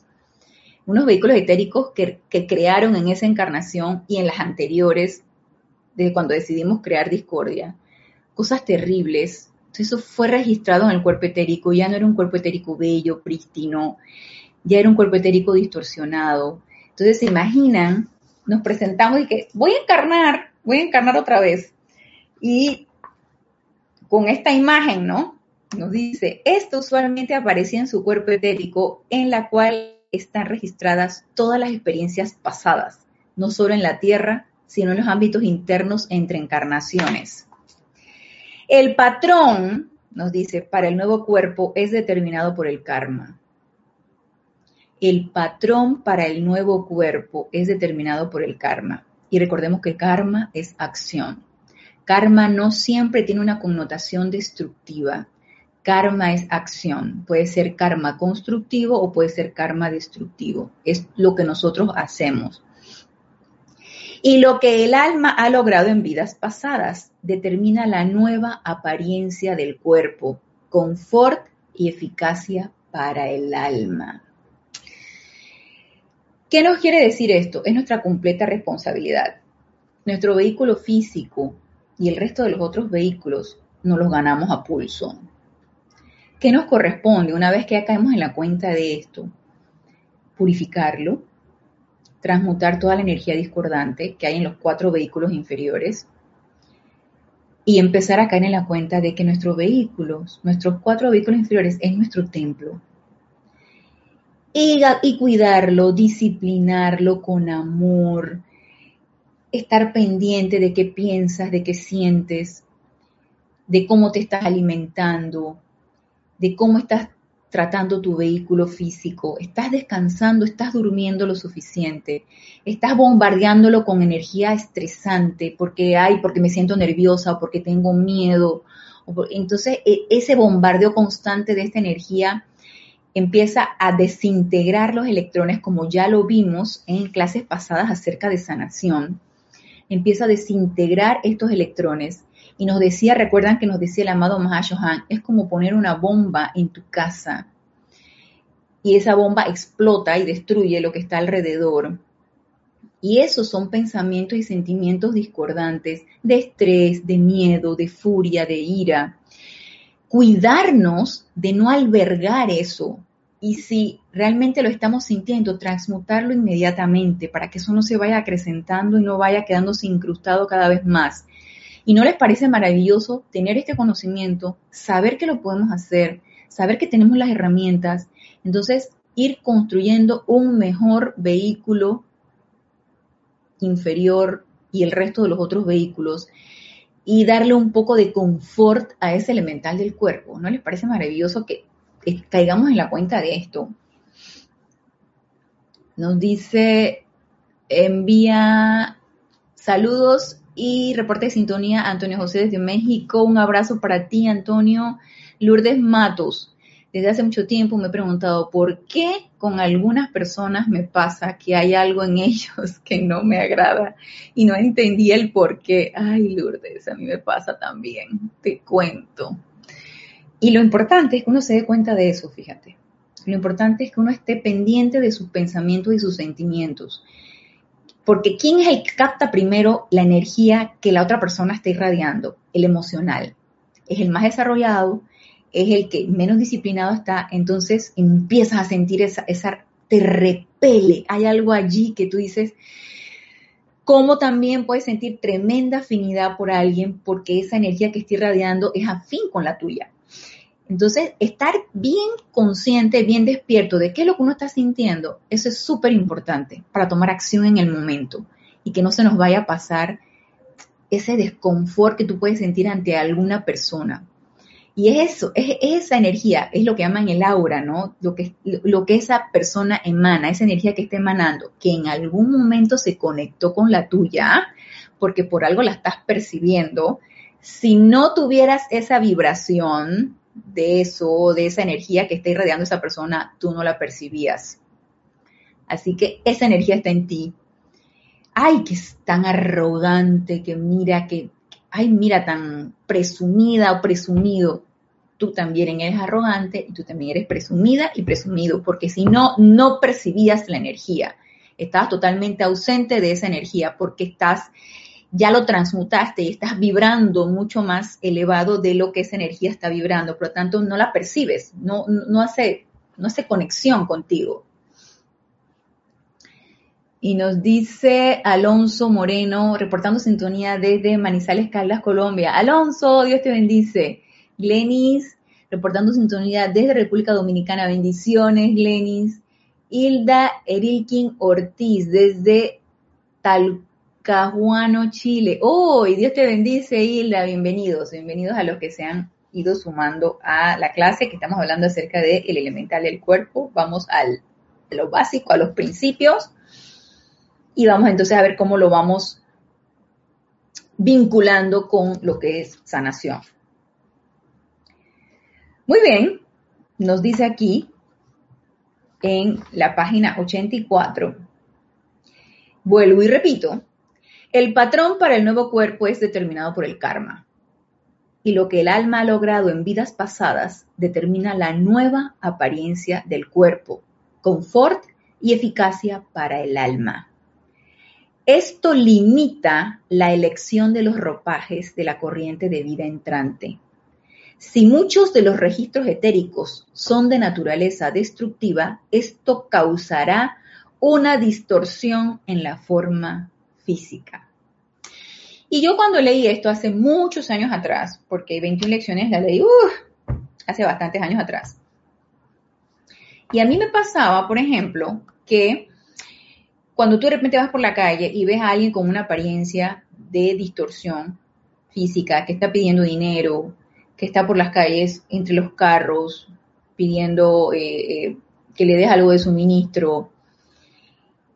unos vehículos etéricos que, crearon en esa encarnación y en las anteriores, de cuando decidimos crear discordia, cosas terribles. Entonces eso fue registrado en el cuerpo etérico, ya no era un cuerpo etérico bello, prístino, ya era un cuerpo etérico distorsionado. Entonces se imaginan, nos presentamos y que voy a encarnar, voy a encarnar otra vez. Y con esta imagen, ¿no? Nos dice, esto usualmente aparecía en su cuerpo etérico, en la cual están registradas todas las experiencias pasadas, no solo en la Tierra, sino en los ámbitos internos entre encarnaciones. El patrón, nos dice, para el nuevo cuerpo es determinado por el karma. El patrón para el nuevo cuerpo es determinado por el karma. Y recordemos que karma es acción. Karma no siempre tiene una connotación destructiva. Karma es acción. Puede ser karma constructivo o puede ser karma destructivo. Es lo que nosotros hacemos. Y lo que el alma ha logrado en vidas pasadas determina la nueva apariencia del cuerpo, confort y eficacia para el alma. ¿Qué nos quiere decir esto? Es nuestra completa responsabilidad. Nuestro vehículo físico y el resto de los otros vehículos no los ganamos a pulso. ¿Qué nos corresponde una vez que ya caemos en la cuenta de esto? purificarlo, transmutar toda la energía discordante que hay en los cuatro vehículos inferiores y empezar a caer en la cuenta de que nuestros vehículos, nuestros cuatro vehículos inferiores, es nuestro templo. Y, y cuidarlo, disciplinarlo con amor, estar pendiente de qué piensas, de qué sientes, de cómo te estás alimentando, de cómo estás tratando tu vehículo físico, estás descansando, estás durmiendo lo suficiente, estás bombardeándolo con energía estresante porque hay, porque me siento nerviosa o porque tengo miedo. Entonces, e, ese bombardeo constante de esta energía empieza a desintegrar los electrones, como ya lo vimos en clases pasadas acerca de sanación. Empieza a desintegrar estos electrones y nos decía, recuerdan que nos decía el amado Mahashohan, es como poner una bomba en tu casa y esa bomba explota y destruye lo que está alrededor. Y esos son pensamientos y sentimientos discordantes de estrés, de miedo, de furia, de ira. Cuidarnos de no albergar eso. Y si realmente lo estamos sintiendo, transmutarlo inmediatamente para que eso no se vaya acrecentando y no vaya quedándose incrustado cada vez más. ¿Y no les parece maravilloso tener este conocimiento, saber que lo podemos hacer, saber que tenemos las herramientas? Entonces, ir construyendo un mejor vehículo inferior y el resto de los otros vehículos y darle un poco de confort a ese elemental del cuerpo. ¿No les parece maravilloso que caigamos en la cuenta de esto? Nos dice, envía saludos y reporte de sintonía Antonio José desde México. Un abrazo para ti, Antonio. Lourdes Matos. Desde hace mucho tiempo me he preguntado por qué con algunas personas me pasa que hay algo en ellos que no me agrada y no entendí el por qué. Ay, Lourdes, a mí me pasa también, te cuento. Y lo importante es que uno se dé cuenta de eso, fíjate. Lo importante es que uno esté pendiente de sus pensamientos y sus sentimientos. Porque ¿quién es el que capta primero la energía que la otra persona está irradiando? El emocional. Es el más desarrollado, es el que menos disciplinado está, entonces empiezas a sentir esa, esa te repele. Hay algo allí que tú dices, ¿cómo también puedes sentir tremenda afinidad por alguien porque esa energía que está irradiando es afín con la tuya. Entonces, estar bien consciente, bien despierto de qué es lo que uno está sintiendo, eso es súper importante para tomar acción en el momento y que no se nos vaya a pasar ese desconfort que tú puedes sentir ante alguna persona. Y es eso, es esa energía, es lo que llaman el aura, ¿no? Lo que, lo que esa persona emana, esa energía que está emanando, que en algún momento se conectó con la tuya, porque por algo la estás percibiendo. Si no tuvieras esa vibración, de eso, de esa energía que está irradiando esa persona, tú no la percibías. Así que esa energía está en ti. Ay, que es tan arrogante, que mira, que, ay, mira, tan presumida o presumido. Tú también eres arrogante y tú también eres presumida y presumido, porque si no, no percibías la energía. Estabas totalmente ausente de esa energía porque estás ya lo transmutaste y estás vibrando mucho más elevado de lo que esa energía está vibrando, por lo tanto no la percibes, no, no, hace, no hace conexión contigo. Y nos dice Alonso Moreno, reportando sintonía desde Manizales, Caldas, Colombia. Alonso, Dios te bendice. Glenis, reportando sintonía desde República Dominicana. Bendiciones, Glenis. Hilda Erilkin Ortiz, desde Tal Cajuano, Chile. ¡Oh! Y Dios te bendice, Hilda. Bienvenidos, bienvenidos a los que se han ido sumando a la clase que estamos hablando acerca del el elemental del cuerpo. Vamos al, a lo básico, a los principios. Y vamos entonces a ver cómo lo vamos vinculando con lo que es sanación. Muy bien, nos dice aquí en la página 84. Vuelvo y repito, el patrón para el nuevo cuerpo es determinado por el karma. Y lo que el alma ha logrado en vidas pasadas determina la nueva apariencia del cuerpo, confort y eficacia para el alma. Esto limita la elección de los ropajes de la corriente de vida entrante. Si muchos de los registros etéricos son de naturaleza destructiva, esto causará una distorsión en la forma física. Y yo cuando leí esto hace muchos años atrás, porque 21 lecciones la leí uh, hace bastantes años atrás, y a mí me pasaba, por ejemplo, que cuando tú de repente vas por la calle y ves a alguien con una apariencia de distorsión física, que está pidiendo dinero, que está por las calles entre los carros pidiendo eh, eh, que le des algo de suministro,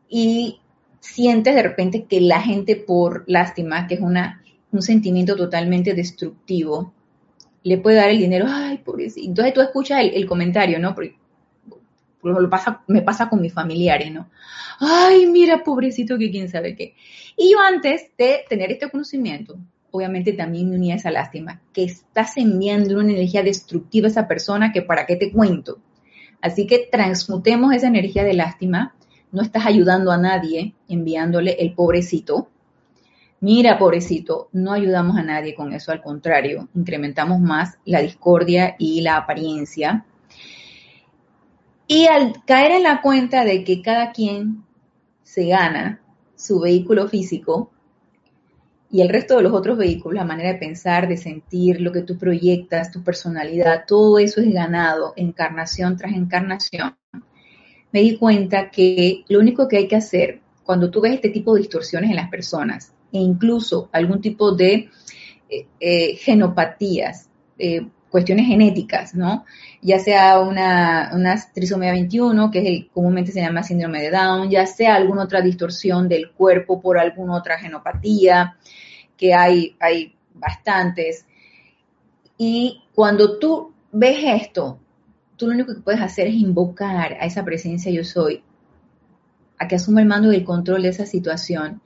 y sientes de repente que la gente por lástima, que es una, un sentimiento totalmente destructivo, le puede dar el dinero, ay, pobrecito. Entonces tú escuchas el, comentario, ¿no? Porque lo pasa, me pasa con mis familiares, ¿no? Ay, mira, pobrecito, que quién sabe qué. Y yo antes de tener este conocimiento, obviamente también me unía a esa lástima, que estás enviando una energía destructiva a esa persona que para qué te cuento. Así que transmutemos esa energía de lástima, no estás ayudando a nadie enviándole el pobrecito. Mira, pobrecito, no ayudamos a nadie con eso, al contrario, incrementamos más la discordia y la apariencia y al caer en la cuenta de que cada quien se gana su vehículo físico y el resto de los otros vehículos, la manera de pensar, de sentir, lo que tú proyectas, tu personalidad, todo eso es ganado encarnación tras encarnación, me di cuenta que lo único que hay que hacer cuando tú ves este tipo de distorsiones en las personas e incluso algún tipo de eh, eh, genopatías, eh, cuestiones genéticas, ¿no? Ya sea una, una trisomía 21, que es el, comúnmente se llama síndrome de Down, ya sea alguna otra distorsión del cuerpo por alguna otra genopatía, que hay, hay bastantes. Y cuando tú ves esto, tú lo único que puedes hacer es invocar a esa presencia yo soy, a que asuma el mando y el control de esa situación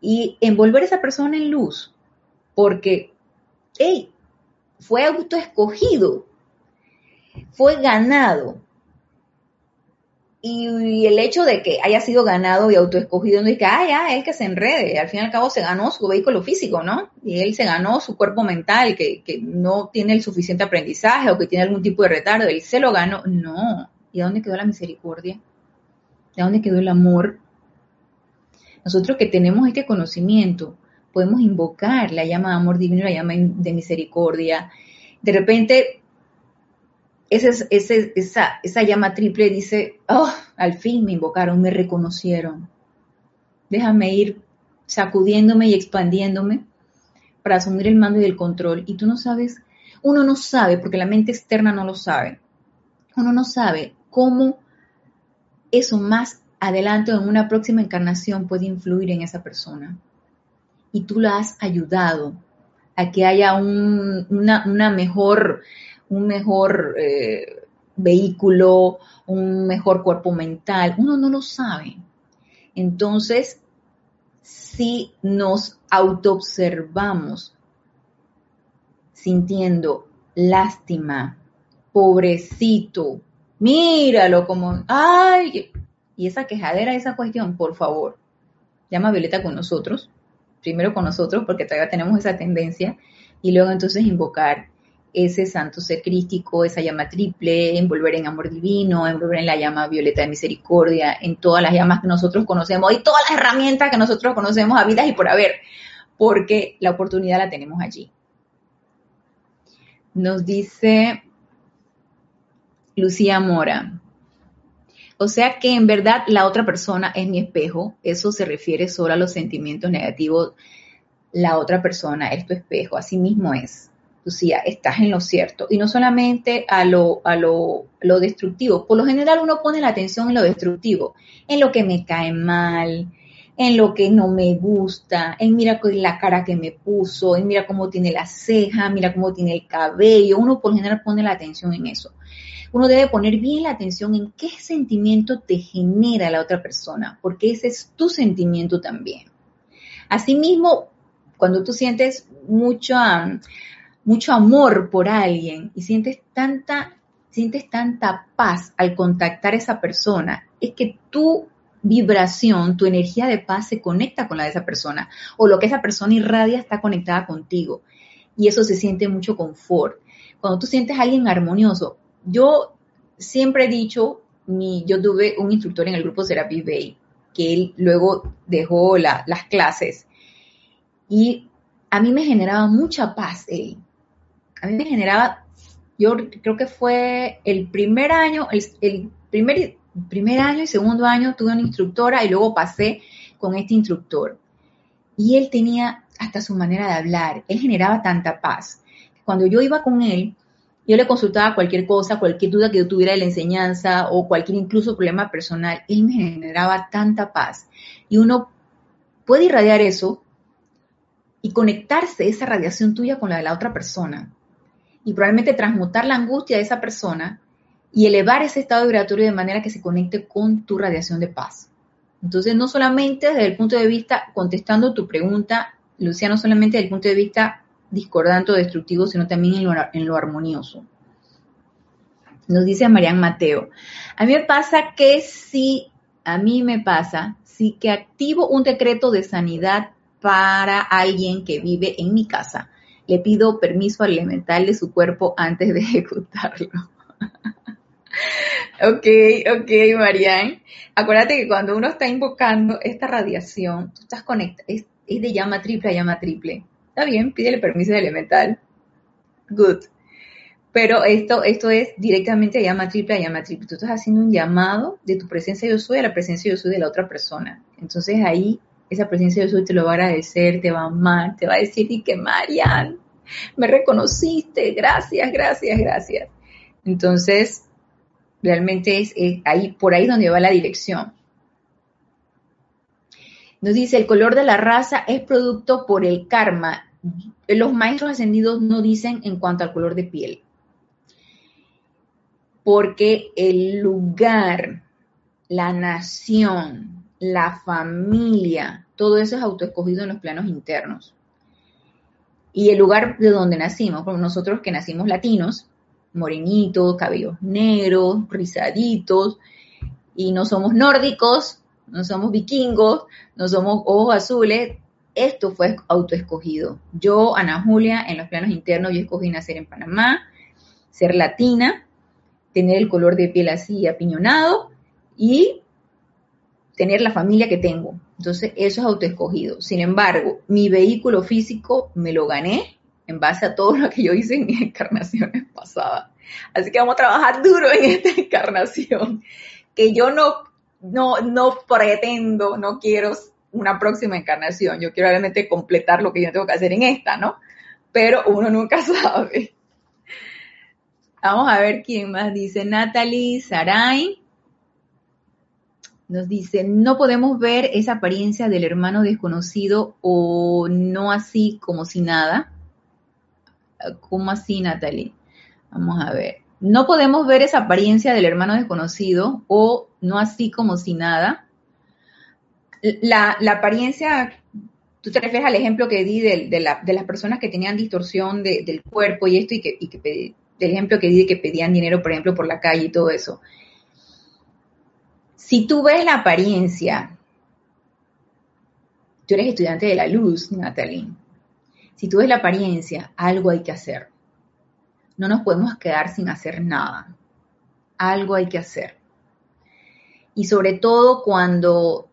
y envolver a esa persona en luz, porque, hey, fue autoescogido, fue ganado. Y, el hecho de que haya sido ganado y autoescogido no es que, ah, ya, él que se enrede, al fin y al cabo se ganó su vehículo físico, ¿no? Y él se ganó su cuerpo mental, que, que no tiene el suficiente aprendizaje o que tiene algún tipo de retardo, él se lo ganó. No. ¿Y a dónde quedó la misericordia? ¿De dónde quedó el amor? Nosotros que tenemos este conocimiento, podemos invocar la llama de amor divino, la llama de misericordia. De repente, esa, esa llama triple dice, oh, al fin me invocaron, me reconocieron. Déjame ir sacudiéndome y expandiéndome para asumir el mando y el control. Y tú no sabes, uno no sabe, porque la mente externa no lo sabe, uno no sabe cómo eso más adelante o en una próxima encarnación puede influir en esa persona y tú la has ayudado a que haya un, una, mejor, un mejor eh, vehículo, un mejor cuerpo mental. Uno no lo sabe. Entonces, si nos autoobservamos sintiendo lástima, pobrecito, míralo como, ay, y esa quejadera, esa cuestión, por favor, llama a Violeta con nosotros primero con nosotros, porque todavía tenemos esa tendencia, y luego entonces invocar ese santo ser crístico, esa llama triple, envolver en amor divino, envolver en la llama violeta de misericordia, en todas las llamas que nosotros conocemos y todas las herramientas que nosotros conocemos a vidas y por haber, porque la oportunidad la tenemos allí. Nos dice Lucía Mora, o sea que en verdad la otra persona es mi espejo. Eso se refiere solo a los sentimientos negativos. La otra persona es tu espejo. Así mismo es. Lucía, estás en lo cierto. Y no solamente a lo, a lo, lo destructivo. Por lo general uno pone la atención en lo destructivo, en lo que me cae mal, en lo que no me gusta, en mira la cara que me puso, en mira cómo tiene la ceja, mira cómo tiene el cabello. Uno por general pone la atención en eso uno debe poner bien la atención en qué sentimiento te genera la otra persona, porque ese es tu sentimiento también. Asimismo, cuando tú sientes mucho, mucho amor por alguien y sientes tanta, sientes tanta paz al contactar a esa persona, es que tu vibración, tu energía de paz se conecta con la de esa persona o lo que esa persona irradia está conectada contigo y eso se siente mucho confort. cuando tú sientes a alguien armonioso. Yo siempre he dicho, mi, yo tuve un instructor en el grupo Therapy Bay, que él luego dejó las clases. Y a mí me generaba mucha paz él. A mí me generaba, yo creo que fue el primer año, el, primer, primer año y segundo año tuve una instructora y luego pasé con este instructor. Y él tenía hasta su manera de hablar, él generaba tanta paz. Cuando yo iba con él, yo le consultaba cualquier cosa, cualquier duda que yo tuviera de la enseñanza o cualquier incluso problema personal, él me generaba tanta paz. Y uno puede irradiar eso y conectarse esa radiación tuya con la de la otra persona. Y probablemente transmutar la angustia de esa persona y elevar ese estado vibratorio de manera que se conecte con tu radiación de paz. Entonces, no solamente desde el punto de vista, contestando tu pregunta, Luciano, solamente desde el punto de vista discordante o destructivo, sino también en lo, en lo armonioso. Nos dice Marian Mateo, a mí me pasa que si, a mí me pasa, si que activo un decreto de sanidad para alguien que vive en mi casa, le pido permiso al elemental de su cuerpo antes de [LAUGHS] ejecutarlo. [LAUGHS] ok, ok, Marian. Acuérdate que cuando uno está invocando esta radiación, tú estás conectado, es, de llama triple a llama triple. Está bien, pídele permiso al elemental. Good. Pero esto, esto es directamente de llama triple a llama triple. Tú estás haciendo un llamado de tu presencia yo soy a la presencia yo soy de la otra persona. Entonces ahí esa presencia yo soy te lo va a agradecer, te va a amar, te va a decir y que Marian, me reconociste, gracias, gracias, gracias. Entonces, realmente es, ahí, por ahí donde va la dirección. Nos dice, el color de la raza es producto por el karma. Los maestros ascendidos no dicen en cuanto al color de piel. Porque el lugar, la nación, la familia, todo eso es autoescogido en los planos internos. Y el lugar de donde nacimos, como nosotros que nacimos latinos, morenitos, cabellos negros, rizaditos, y no somos nórdicos, no somos vikingos, no somos ojos azules, esto fue autoescogido. Yo, Ana Julia, en los planos internos, yo escogí nacer en Panamá, ser latina, tener el color de piel así apiñonado y tener la familia que tengo. Entonces, eso es autoescogido. Sin embargo, mi vehículo físico me lo gané en base a todo lo que yo hice en mis encarnaciones pasadas. Así que vamos a trabajar duro en esta encarnación, que yo no, no, no pretendo, no quiero una próxima encarnación, yo quiero realmente completar lo que yo tengo que hacer en esta, ¿no? Pero uno nunca [LAUGHS] sabe. Vamos a ver quién más dice. Natalie Saray nos dice, no podemos ver esa apariencia del hermano desconocido o no así como si nada. ¿Cómo así, Natalie? Vamos a ver. No podemos ver esa apariencia del hermano desconocido o no así como si nada. La, apariencia, tú te refieres al ejemplo que di de, las personas que tenían distorsión del cuerpo y esto, y que, y que del ejemplo que di de que pedían dinero, por ejemplo, por la calle y todo eso. Si tú ves la apariencia, tú eres estudiante de la luz, Natalie. Si tú ves la apariencia, algo hay que hacer. No nos podemos quedar sin hacer nada. Algo hay que hacer. Y sobre todo cuando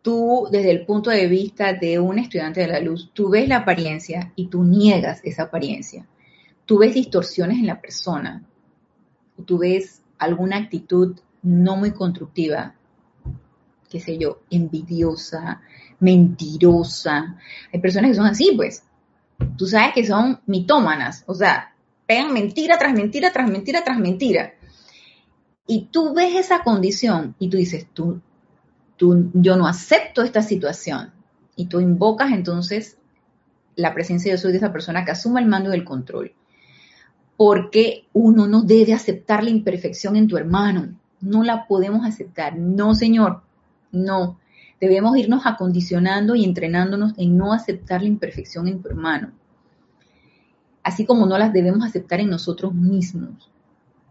tú, desde el punto de vista de un estudiante de la luz, tú ves la apariencia y tú niegas esa apariencia. Tú ves distorsiones en la persona. Tú ves alguna actitud no muy constructiva, qué sé yo, envidiosa, mentirosa. Hay personas que son así, pues. Tú sabes que son mitómanas, o sea, pegan mentira tras mentira, tras mentira, tras mentira. Y tú ves esa condición y tú dices, tú, tú, yo no acepto esta situación. Y tú invocas entonces la presencia de soy de esa persona que asuma el mando del control. Porque uno no debe aceptar la imperfección en tu hermano. No la podemos aceptar. No, Señor, no. Debemos irnos acondicionando y entrenándonos en no aceptar la imperfección en tu hermano, así como no las debemos aceptar en nosotros mismos.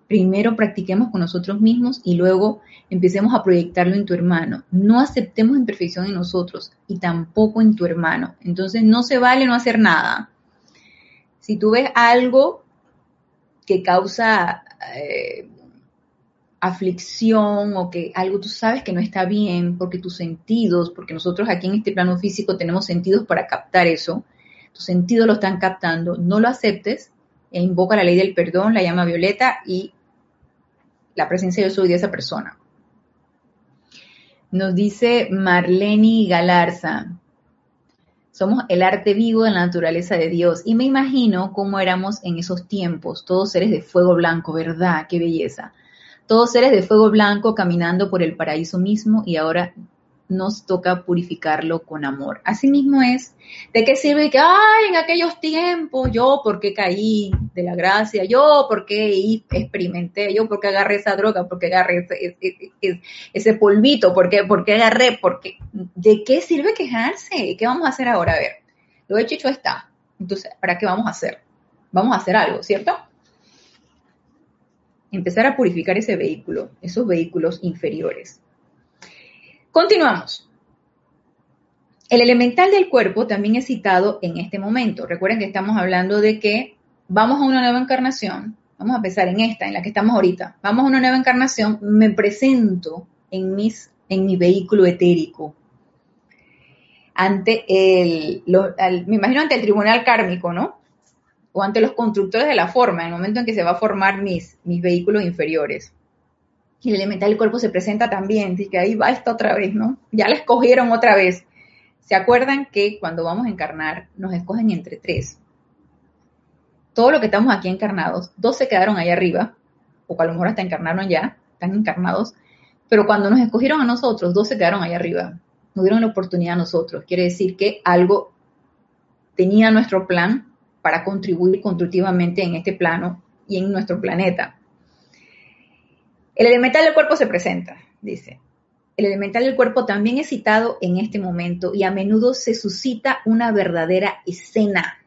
Primero practiquemos con nosotros mismos y luego empecemos a proyectarlo en tu hermano. No aceptemos imperfección en nosotros y tampoco en tu hermano. Entonces no se vale no hacer nada. Si tú ves algo que causa eh, aflicción o que algo tú sabes que no está bien porque tus sentidos, porque nosotros aquí en este plano físico tenemos sentidos para captar eso, tus sentidos lo están captando, no lo aceptes e invoca la ley del perdón, la llama violeta y la presencia de soy de esa persona. Nos dice Marlene Galarza, somos el arte vivo de la naturaleza de Dios y me imagino cómo éramos en esos tiempos, todos seres de fuego blanco, ¿verdad? Qué belleza. Todos seres de fuego blanco caminando por el paraíso mismo y ahora nos toca purificarlo con amor. Así mismo es. ¿De qué sirve que, ay, en aquellos tiempos, yo porque caí de la gracia, yo porque experimenté, yo porque agarré esa droga, porque agarré ese, polvito, porque, porque agarré, porque, ¿de qué sirve quejarse? ¿Qué vamos a hacer ahora? A ver, lo hecho hecho está. Entonces, ¿para qué vamos a hacer? Vamos a hacer algo, ¿cierto? Empezar a purificar ese vehículo, esos vehículos inferiores. Continuamos. El elemental del cuerpo también es citado en este momento. Recuerden que estamos hablando de que vamos a una nueva encarnación. Vamos a pensar en esta, en la que estamos ahorita. Vamos a una nueva encarnación. Me presento en, mis, en mi vehículo etérico. Ante el, me imagino ante el tribunal kármico, ¿no? O ante los constructores de la forma, en el momento en que se va a formar mis, mis vehículos inferiores. El elemental del cuerpo se presenta también, que ahí va esta otra vez, ¿no? Ya la escogieron otra vez. ¿Se acuerdan que cuando vamos a encarnar nos escogen entre tres? Todo lo que estamos aquí encarnados, dos se quedaron ahí arriba, o a lo mejor hasta encarnaron ya, están encarnados, pero cuando nos escogieron a nosotros, dos se quedaron ahí arriba, nos dieron la oportunidad a nosotros. Quiere decir que algo tenía nuestro plan para contribuir constructivamente en este plano y en nuestro planeta. El elemental del cuerpo se presenta, dice. El elemental del cuerpo también es citado en este momento y a menudo se suscita una verdadera escena,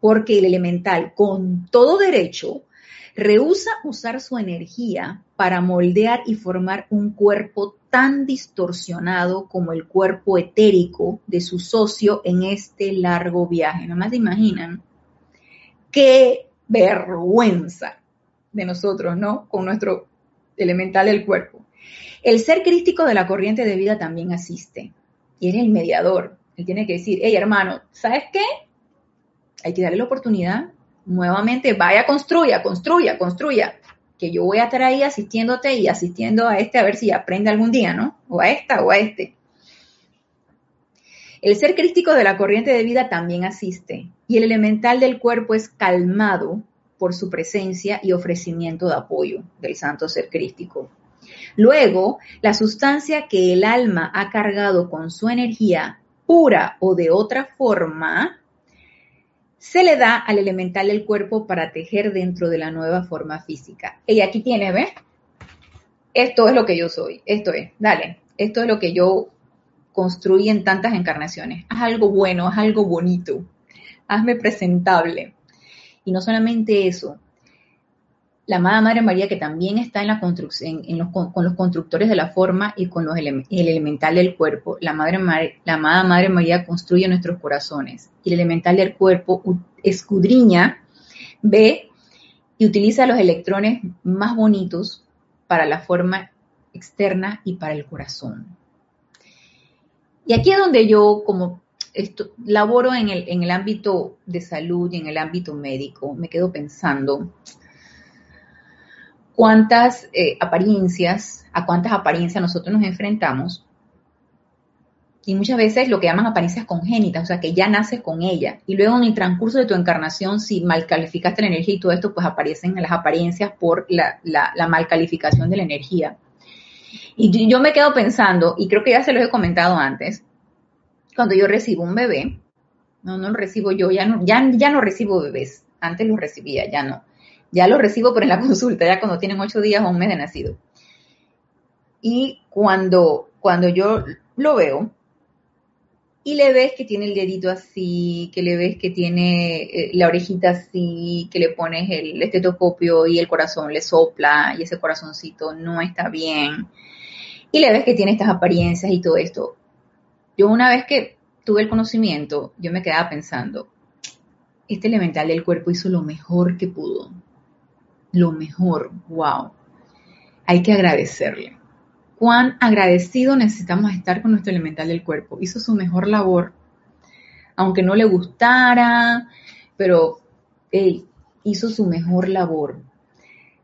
porque el elemental, con todo derecho, rehúsa usar su energía para moldear y formar un cuerpo tan distorsionado como el cuerpo etérico de su socio en este largo viaje. Nada más se imaginan qué vergüenza de nosotros, ¿no? Con nuestro elemental del cuerpo. El ser crítico de la corriente de vida también asiste y es el mediador. Él tiene que decir, hey hermano, ¿sabes qué? Hay que darle la oportunidad. Nuevamente, vaya, construya, construya, construya. Que yo voy a estar ahí asistiéndote y asistiendo a este a ver si aprende algún día, ¿no? O a esta o a este. El ser crítico de la corriente de vida también asiste y el elemental del cuerpo es calmado por su presencia y ofrecimiento de apoyo del santo ser crístico. Luego, la sustancia que el alma ha cargado con su energía pura o de otra forma, se le da al elemental del cuerpo para tejer dentro de la nueva forma física. Y aquí tiene, ¿ves? Esto es lo que yo soy, esto es, dale, esto es lo que yo construí en tantas encarnaciones. Haz algo bueno, haz algo bonito, hazme presentable. Y no solamente eso, la amada Madre María, que también está en construcción, con los constructores de la forma y con los el elemental del cuerpo, la, Madre, amada Madre María construye nuestros corazones. Y el elemental del cuerpo escudriña, ve y utiliza los electrones más bonitos para la forma externa y para el corazón. Y aquí es donde yo, como laboro en el ámbito de salud y en el ámbito médico, me quedo pensando cuántas eh, apariencias, a cuántas apariencias nosotros nos enfrentamos. Y muchas veces lo que llaman apariencias congénitas, o sea, que ya naces con ella. Y luego en el transcurso de tu encarnación, si mal calificaste la energía y todo esto, pues aparecen las apariencias por la, la mal calificación de la energía. Y yo me quedo pensando, y creo que ya se los he comentado antes, cuando yo recibo un bebé, no, no lo recibo yo, ya no, ya, ya no recibo bebés, antes los recibía, ya no. Ya lo recibo, pero en la [LAUGHS] consulta, ya cuando tienen ocho días o un mes de nacido. Y cuando, cuando yo lo veo, y le ves que tiene el dedito así, que le ves que tiene eh, la orejita así, que le pones el estetoscopio y el corazón le sopla y ese corazoncito no está bien. Y le ves que tiene estas apariencias y todo esto. Yo una vez que tuve el conocimiento, yo me quedaba pensando, este elemental del cuerpo hizo lo mejor que pudo. Lo mejor, wow. Hay que agradecerle. Cuán agradecido necesitamos estar con nuestro elemental del cuerpo. Hizo su mejor labor. Aunque no le gustara, pero hizo su mejor labor.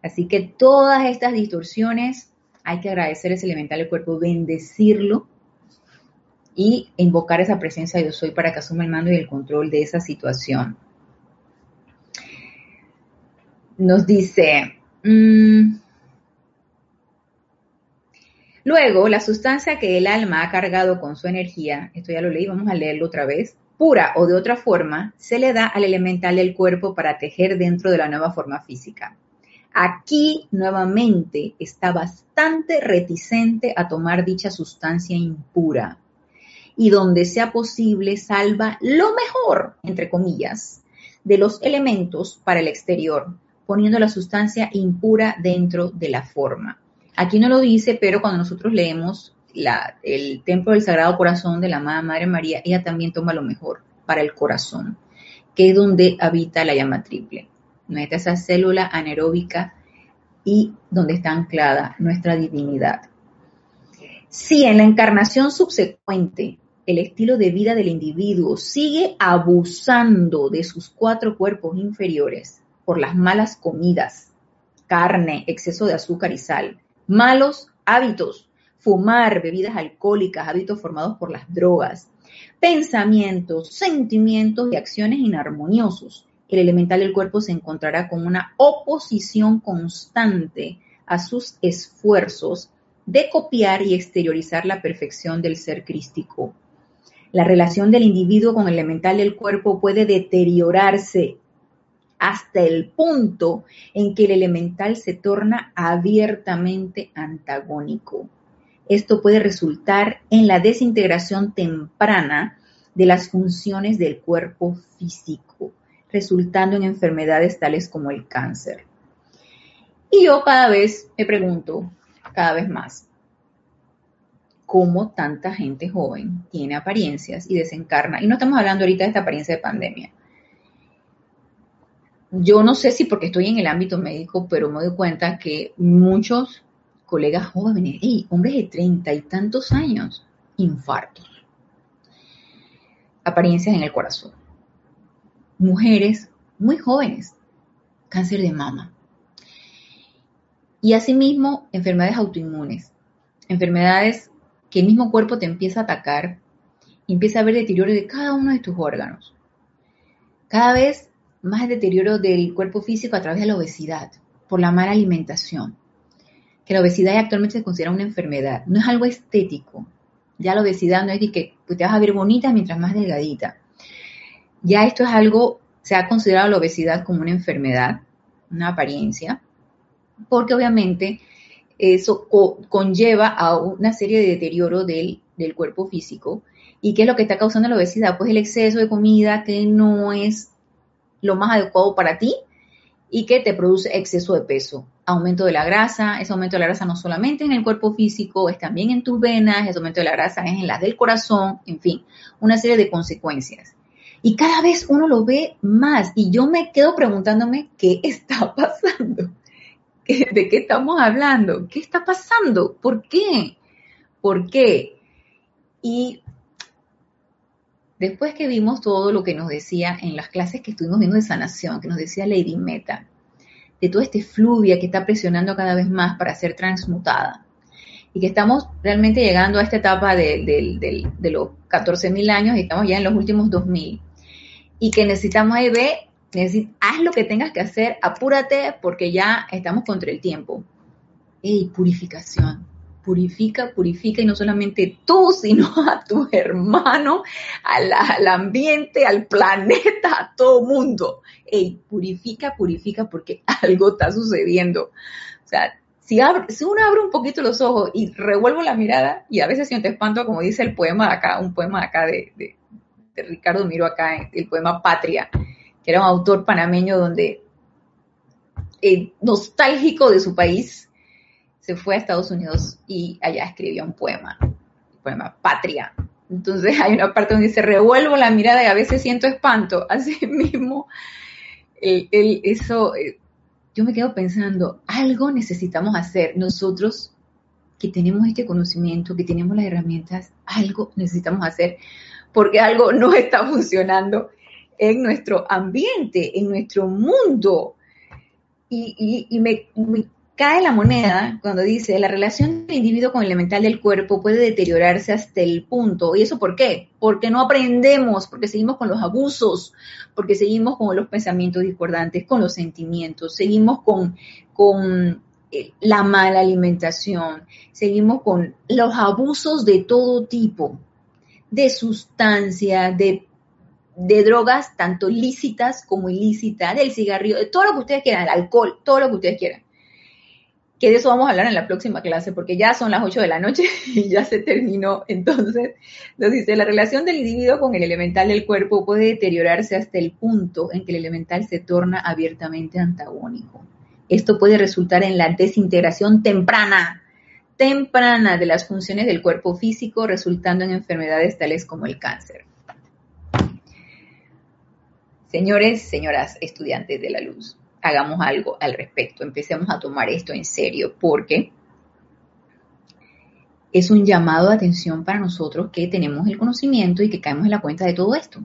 Así que todas estas distorsiones hay que agradecer ese elemental del cuerpo, bendecirlo y invocar esa presencia de yo soy para que asuma el mando y el control de esa situación. Nos dice, mm, luego la sustancia que el alma ha cargado con su energía, esto ya lo leí, vamos a leerlo otra vez, pura o de otra forma, se le da al elemental del cuerpo para tejer dentro de la nueva forma física. Aquí nuevamente está bastante reticente a tomar dicha sustancia impura y donde sea posible salva lo mejor, entre comillas, de los elementos para el exterior, poniendo la sustancia impura dentro de la forma. Aquí no lo dice, pero cuando nosotros leemos el templo del Sagrado Corazón de la amada Madre María, ella también toma lo mejor para el corazón, que es donde habita la llama triple nuestra esa célula anaeróbica y donde está anclada nuestra divinidad. Si en la encarnación subsecuente el estilo de vida del individuo sigue abusando de sus cuatro cuerpos inferiores por las malas comidas, carne, exceso de azúcar y sal, malos hábitos, fumar, bebidas alcohólicas, hábitos formados por las drogas, pensamientos, sentimientos y acciones inarmoniosos, el elemental del cuerpo se encontrará con una oposición constante a sus esfuerzos de copiar y exteriorizar la perfección del ser crístico. La relación del individuo con el elemental del cuerpo puede deteriorarse hasta el punto en que el elemental se torna abiertamente antagónico. Esto puede resultar en la desintegración temprana de las funciones del cuerpo físico resultando en enfermedades tales como el cáncer. Y yo cada vez me pregunto, cada vez más, cómo tanta gente joven tiene apariencias y desencarna. Y no estamos hablando ahorita de esta apariencia de pandemia. Yo no sé si porque estoy en el ámbito médico, pero me doy cuenta que muchos colegas jóvenes, y hombres de treinta y tantos años, infartos, apariencias en el corazón, mujeres muy jóvenes, cáncer de mama. Y asimismo, enfermedades autoinmunes, enfermedades que el mismo cuerpo te empieza a atacar empieza a haber deterioro de cada uno de tus órganos. Cada vez más deterioro del cuerpo físico a través de la obesidad, por la mala alimentación. Que la obesidad actualmente se considera una enfermedad, no es algo estético. Ya la obesidad no es de que pues, te vas a ver bonita mientras más delgadita ya esto es algo, se ha considerado la obesidad como una enfermedad, una apariencia, porque obviamente eso conlleva a una serie de deterioro del, del cuerpo físico. ¿Y qué es lo que está causando la obesidad? Pues el exceso de comida que no es lo más adecuado para ti y que te produce exceso de peso. Aumento de la grasa, ese aumento de la grasa no solamente en el cuerpo físico, es también en tus venas, ese aumento de la grasa es en las del corazón, en fin, una serie de consecuencias. Y cada vez uno lo ve más y yo me quedo preguntándome qué está [LAUGHS] pasando. ¿De qué estamos hablando? ¿Qué está pasando? ¿Por qué? ¿Por qué? Y después que vimos todo lo que nos decía en las clases que estuvimos viendo de sanación, que nos decía Lady Meta, de toda este fluvia que está presionando cada vez más para ser transmutada, y que estamos realmente llegando a esta etapa de, de los 14.000 años y estamos ya en los últimos 2.000 y que necesitamos ahí ver, haz lo que tengas que hacer, apúrate porque ya estamos contra el tiempo. ¡Ey, purificación! Purifica, purifica y no solamente tú, sino [LAUGHS] a tu hermano, al, ambiente, al planeta, a todo mundo. ¡Ey, purifica, purifica porque [LAUGHS] algo está sucediendo! O sea, si, si, uno abre un poquito los ojos y revuelvo la mirada, y a veces siento espanto, como dice el poema de acá, un poema acá de, de Ricardo Miro acá, el poema Patria, que era un autor panameño donde, eh, nostálgico de su país, se fue a Estados Unidos y allá escribió un poema, el poema Patria, Entonces hay una parte donde dice, revuelvo la mirada y a veces siento espanto. [LAUGHS] Así mismo, eso, eh, yo me quedo pensando, algo necesitamos hacer nosotros que tenemos este conocimiento, que tenemos las herramientas, algo necesitamos hacer porque algo no [LAUGHS] está funcionando en nuestro ambiente, en nuestro mundo. Y, me, cae la moneda cuando dice la relación del individuo con el elemental del cuerpo puede deteriorarse hasta el punto. ¿Y eso por qué? Porque no aprendemos, porque seguimos con los abusos, porque seguimos con los pensamientos discordantes, con los sentimientos, seguimos con, con eh, la mala alimentación, seguimos con los abusos de todo tipo, de sustancia, de de drogas, tanto lícitas como ilícitas, del cigarrillo, de todo lo que ustedes quieran, el alcohol, todo lo que ustedes quieran. Que de eso vamos a hablar en la próxima clase, porque ya son las 8 de la noche [LAUGHS] y ya se terminó. Entonces, nos dice, la relación del individuo con el elemental del cuerpo puede deteriorarse hasta el punto en que el elemental se torna abiertamente antagónico. Esto puede resultar en la desintegración temprana, temprana de las funciones del cuerpo físico, resultando en enfermedades tales como el cáncer. Señores, señoras estudiantes de la luz, hagamos algo al respecto, empecemos a tomar esto en serio porque es un llamado de atención para nosotros que tenemos el conocimiento y que caemos en la cuenta de todo esto.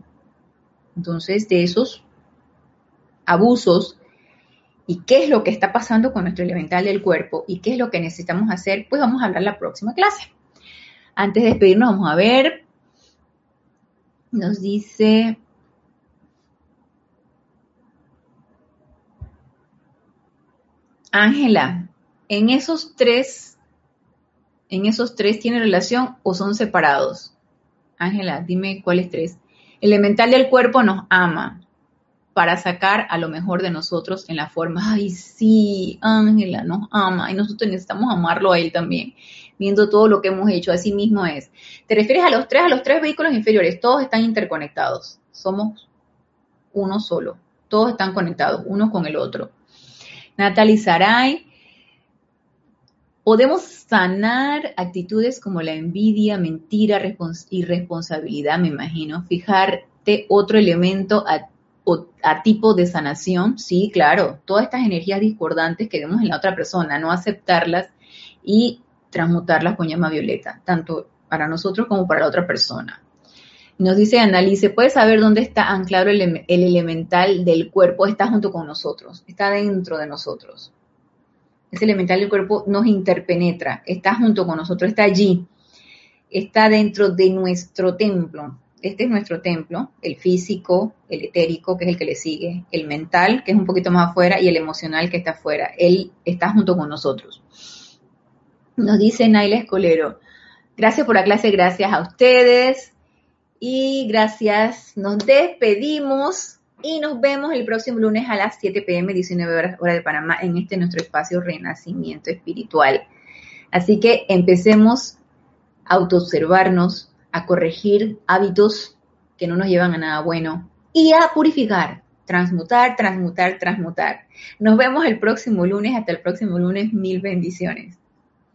Entonces, de esos abusos y qué es lo que está pasando con nuestro elemental del cuerpo y qué es lo que necesitamos hacer, pues vamos a hablar la próxima clase. Antes de despedirnos, vamos a ver. Nos dice Ángela, en esos tres, en esos tres tiene relación o son separados. Ángela, dime cuáles tres. Elemental del cuerpo nos ama para sacar a lo mejor de nosotros en la forma, ay, sí, Ángela nos ama y nosotros necesitamos amarlo a él también, viendo todo lo que hemos hecho, así mismo es. Te refieres a los tres, a los tres vehículos inferiores, todos están interconectados, somos uno solo, todos están conectados, uno con el otro. Natalie Saray. Podemos sanar actitudes como la envidia, mentira, irresponsabilidad, me imagino. Fijarte otro elemento a, a, tipo de sanación. Sí, claro. Todas estas energías discordantes que vemos en la otra persona, no aceptarlas y transmutarlas con llama violeta, tanto para nosotros como para la otra persona. Nos dice Analice, ¿puedes saber dónde está anclado el, elemental del cuerpo? Está junto con nosotros, está dentro de nosotros. Ese elemental del cuerpo nos interpenetra, está junto con nosotros, está allí, está dentro de nuestro templo. Este es nuestro templo, el físico, el etérico, que es el que le sigue, el mental, que es un poquito más afuera, y el emocional, que está afuera. Él está junto con nosotros. Nos dice Naila Escolero, gracias por la clase, gracias a ustedes. Y gracias, nos despedimos y nos vemos el próximo lunes a las 7 pm, 19 horas hora de Panamá, en este nuestro espacio Renacimiento Espiritual. Así que empecemos a autoobservarnos, a corregir hábitos que no nos llevan a nada bueno y a purificar, transmutar, transmutar, transmutar. Nos vemos el próximo lunes, hasta el próximo lunes, mil bendiciones.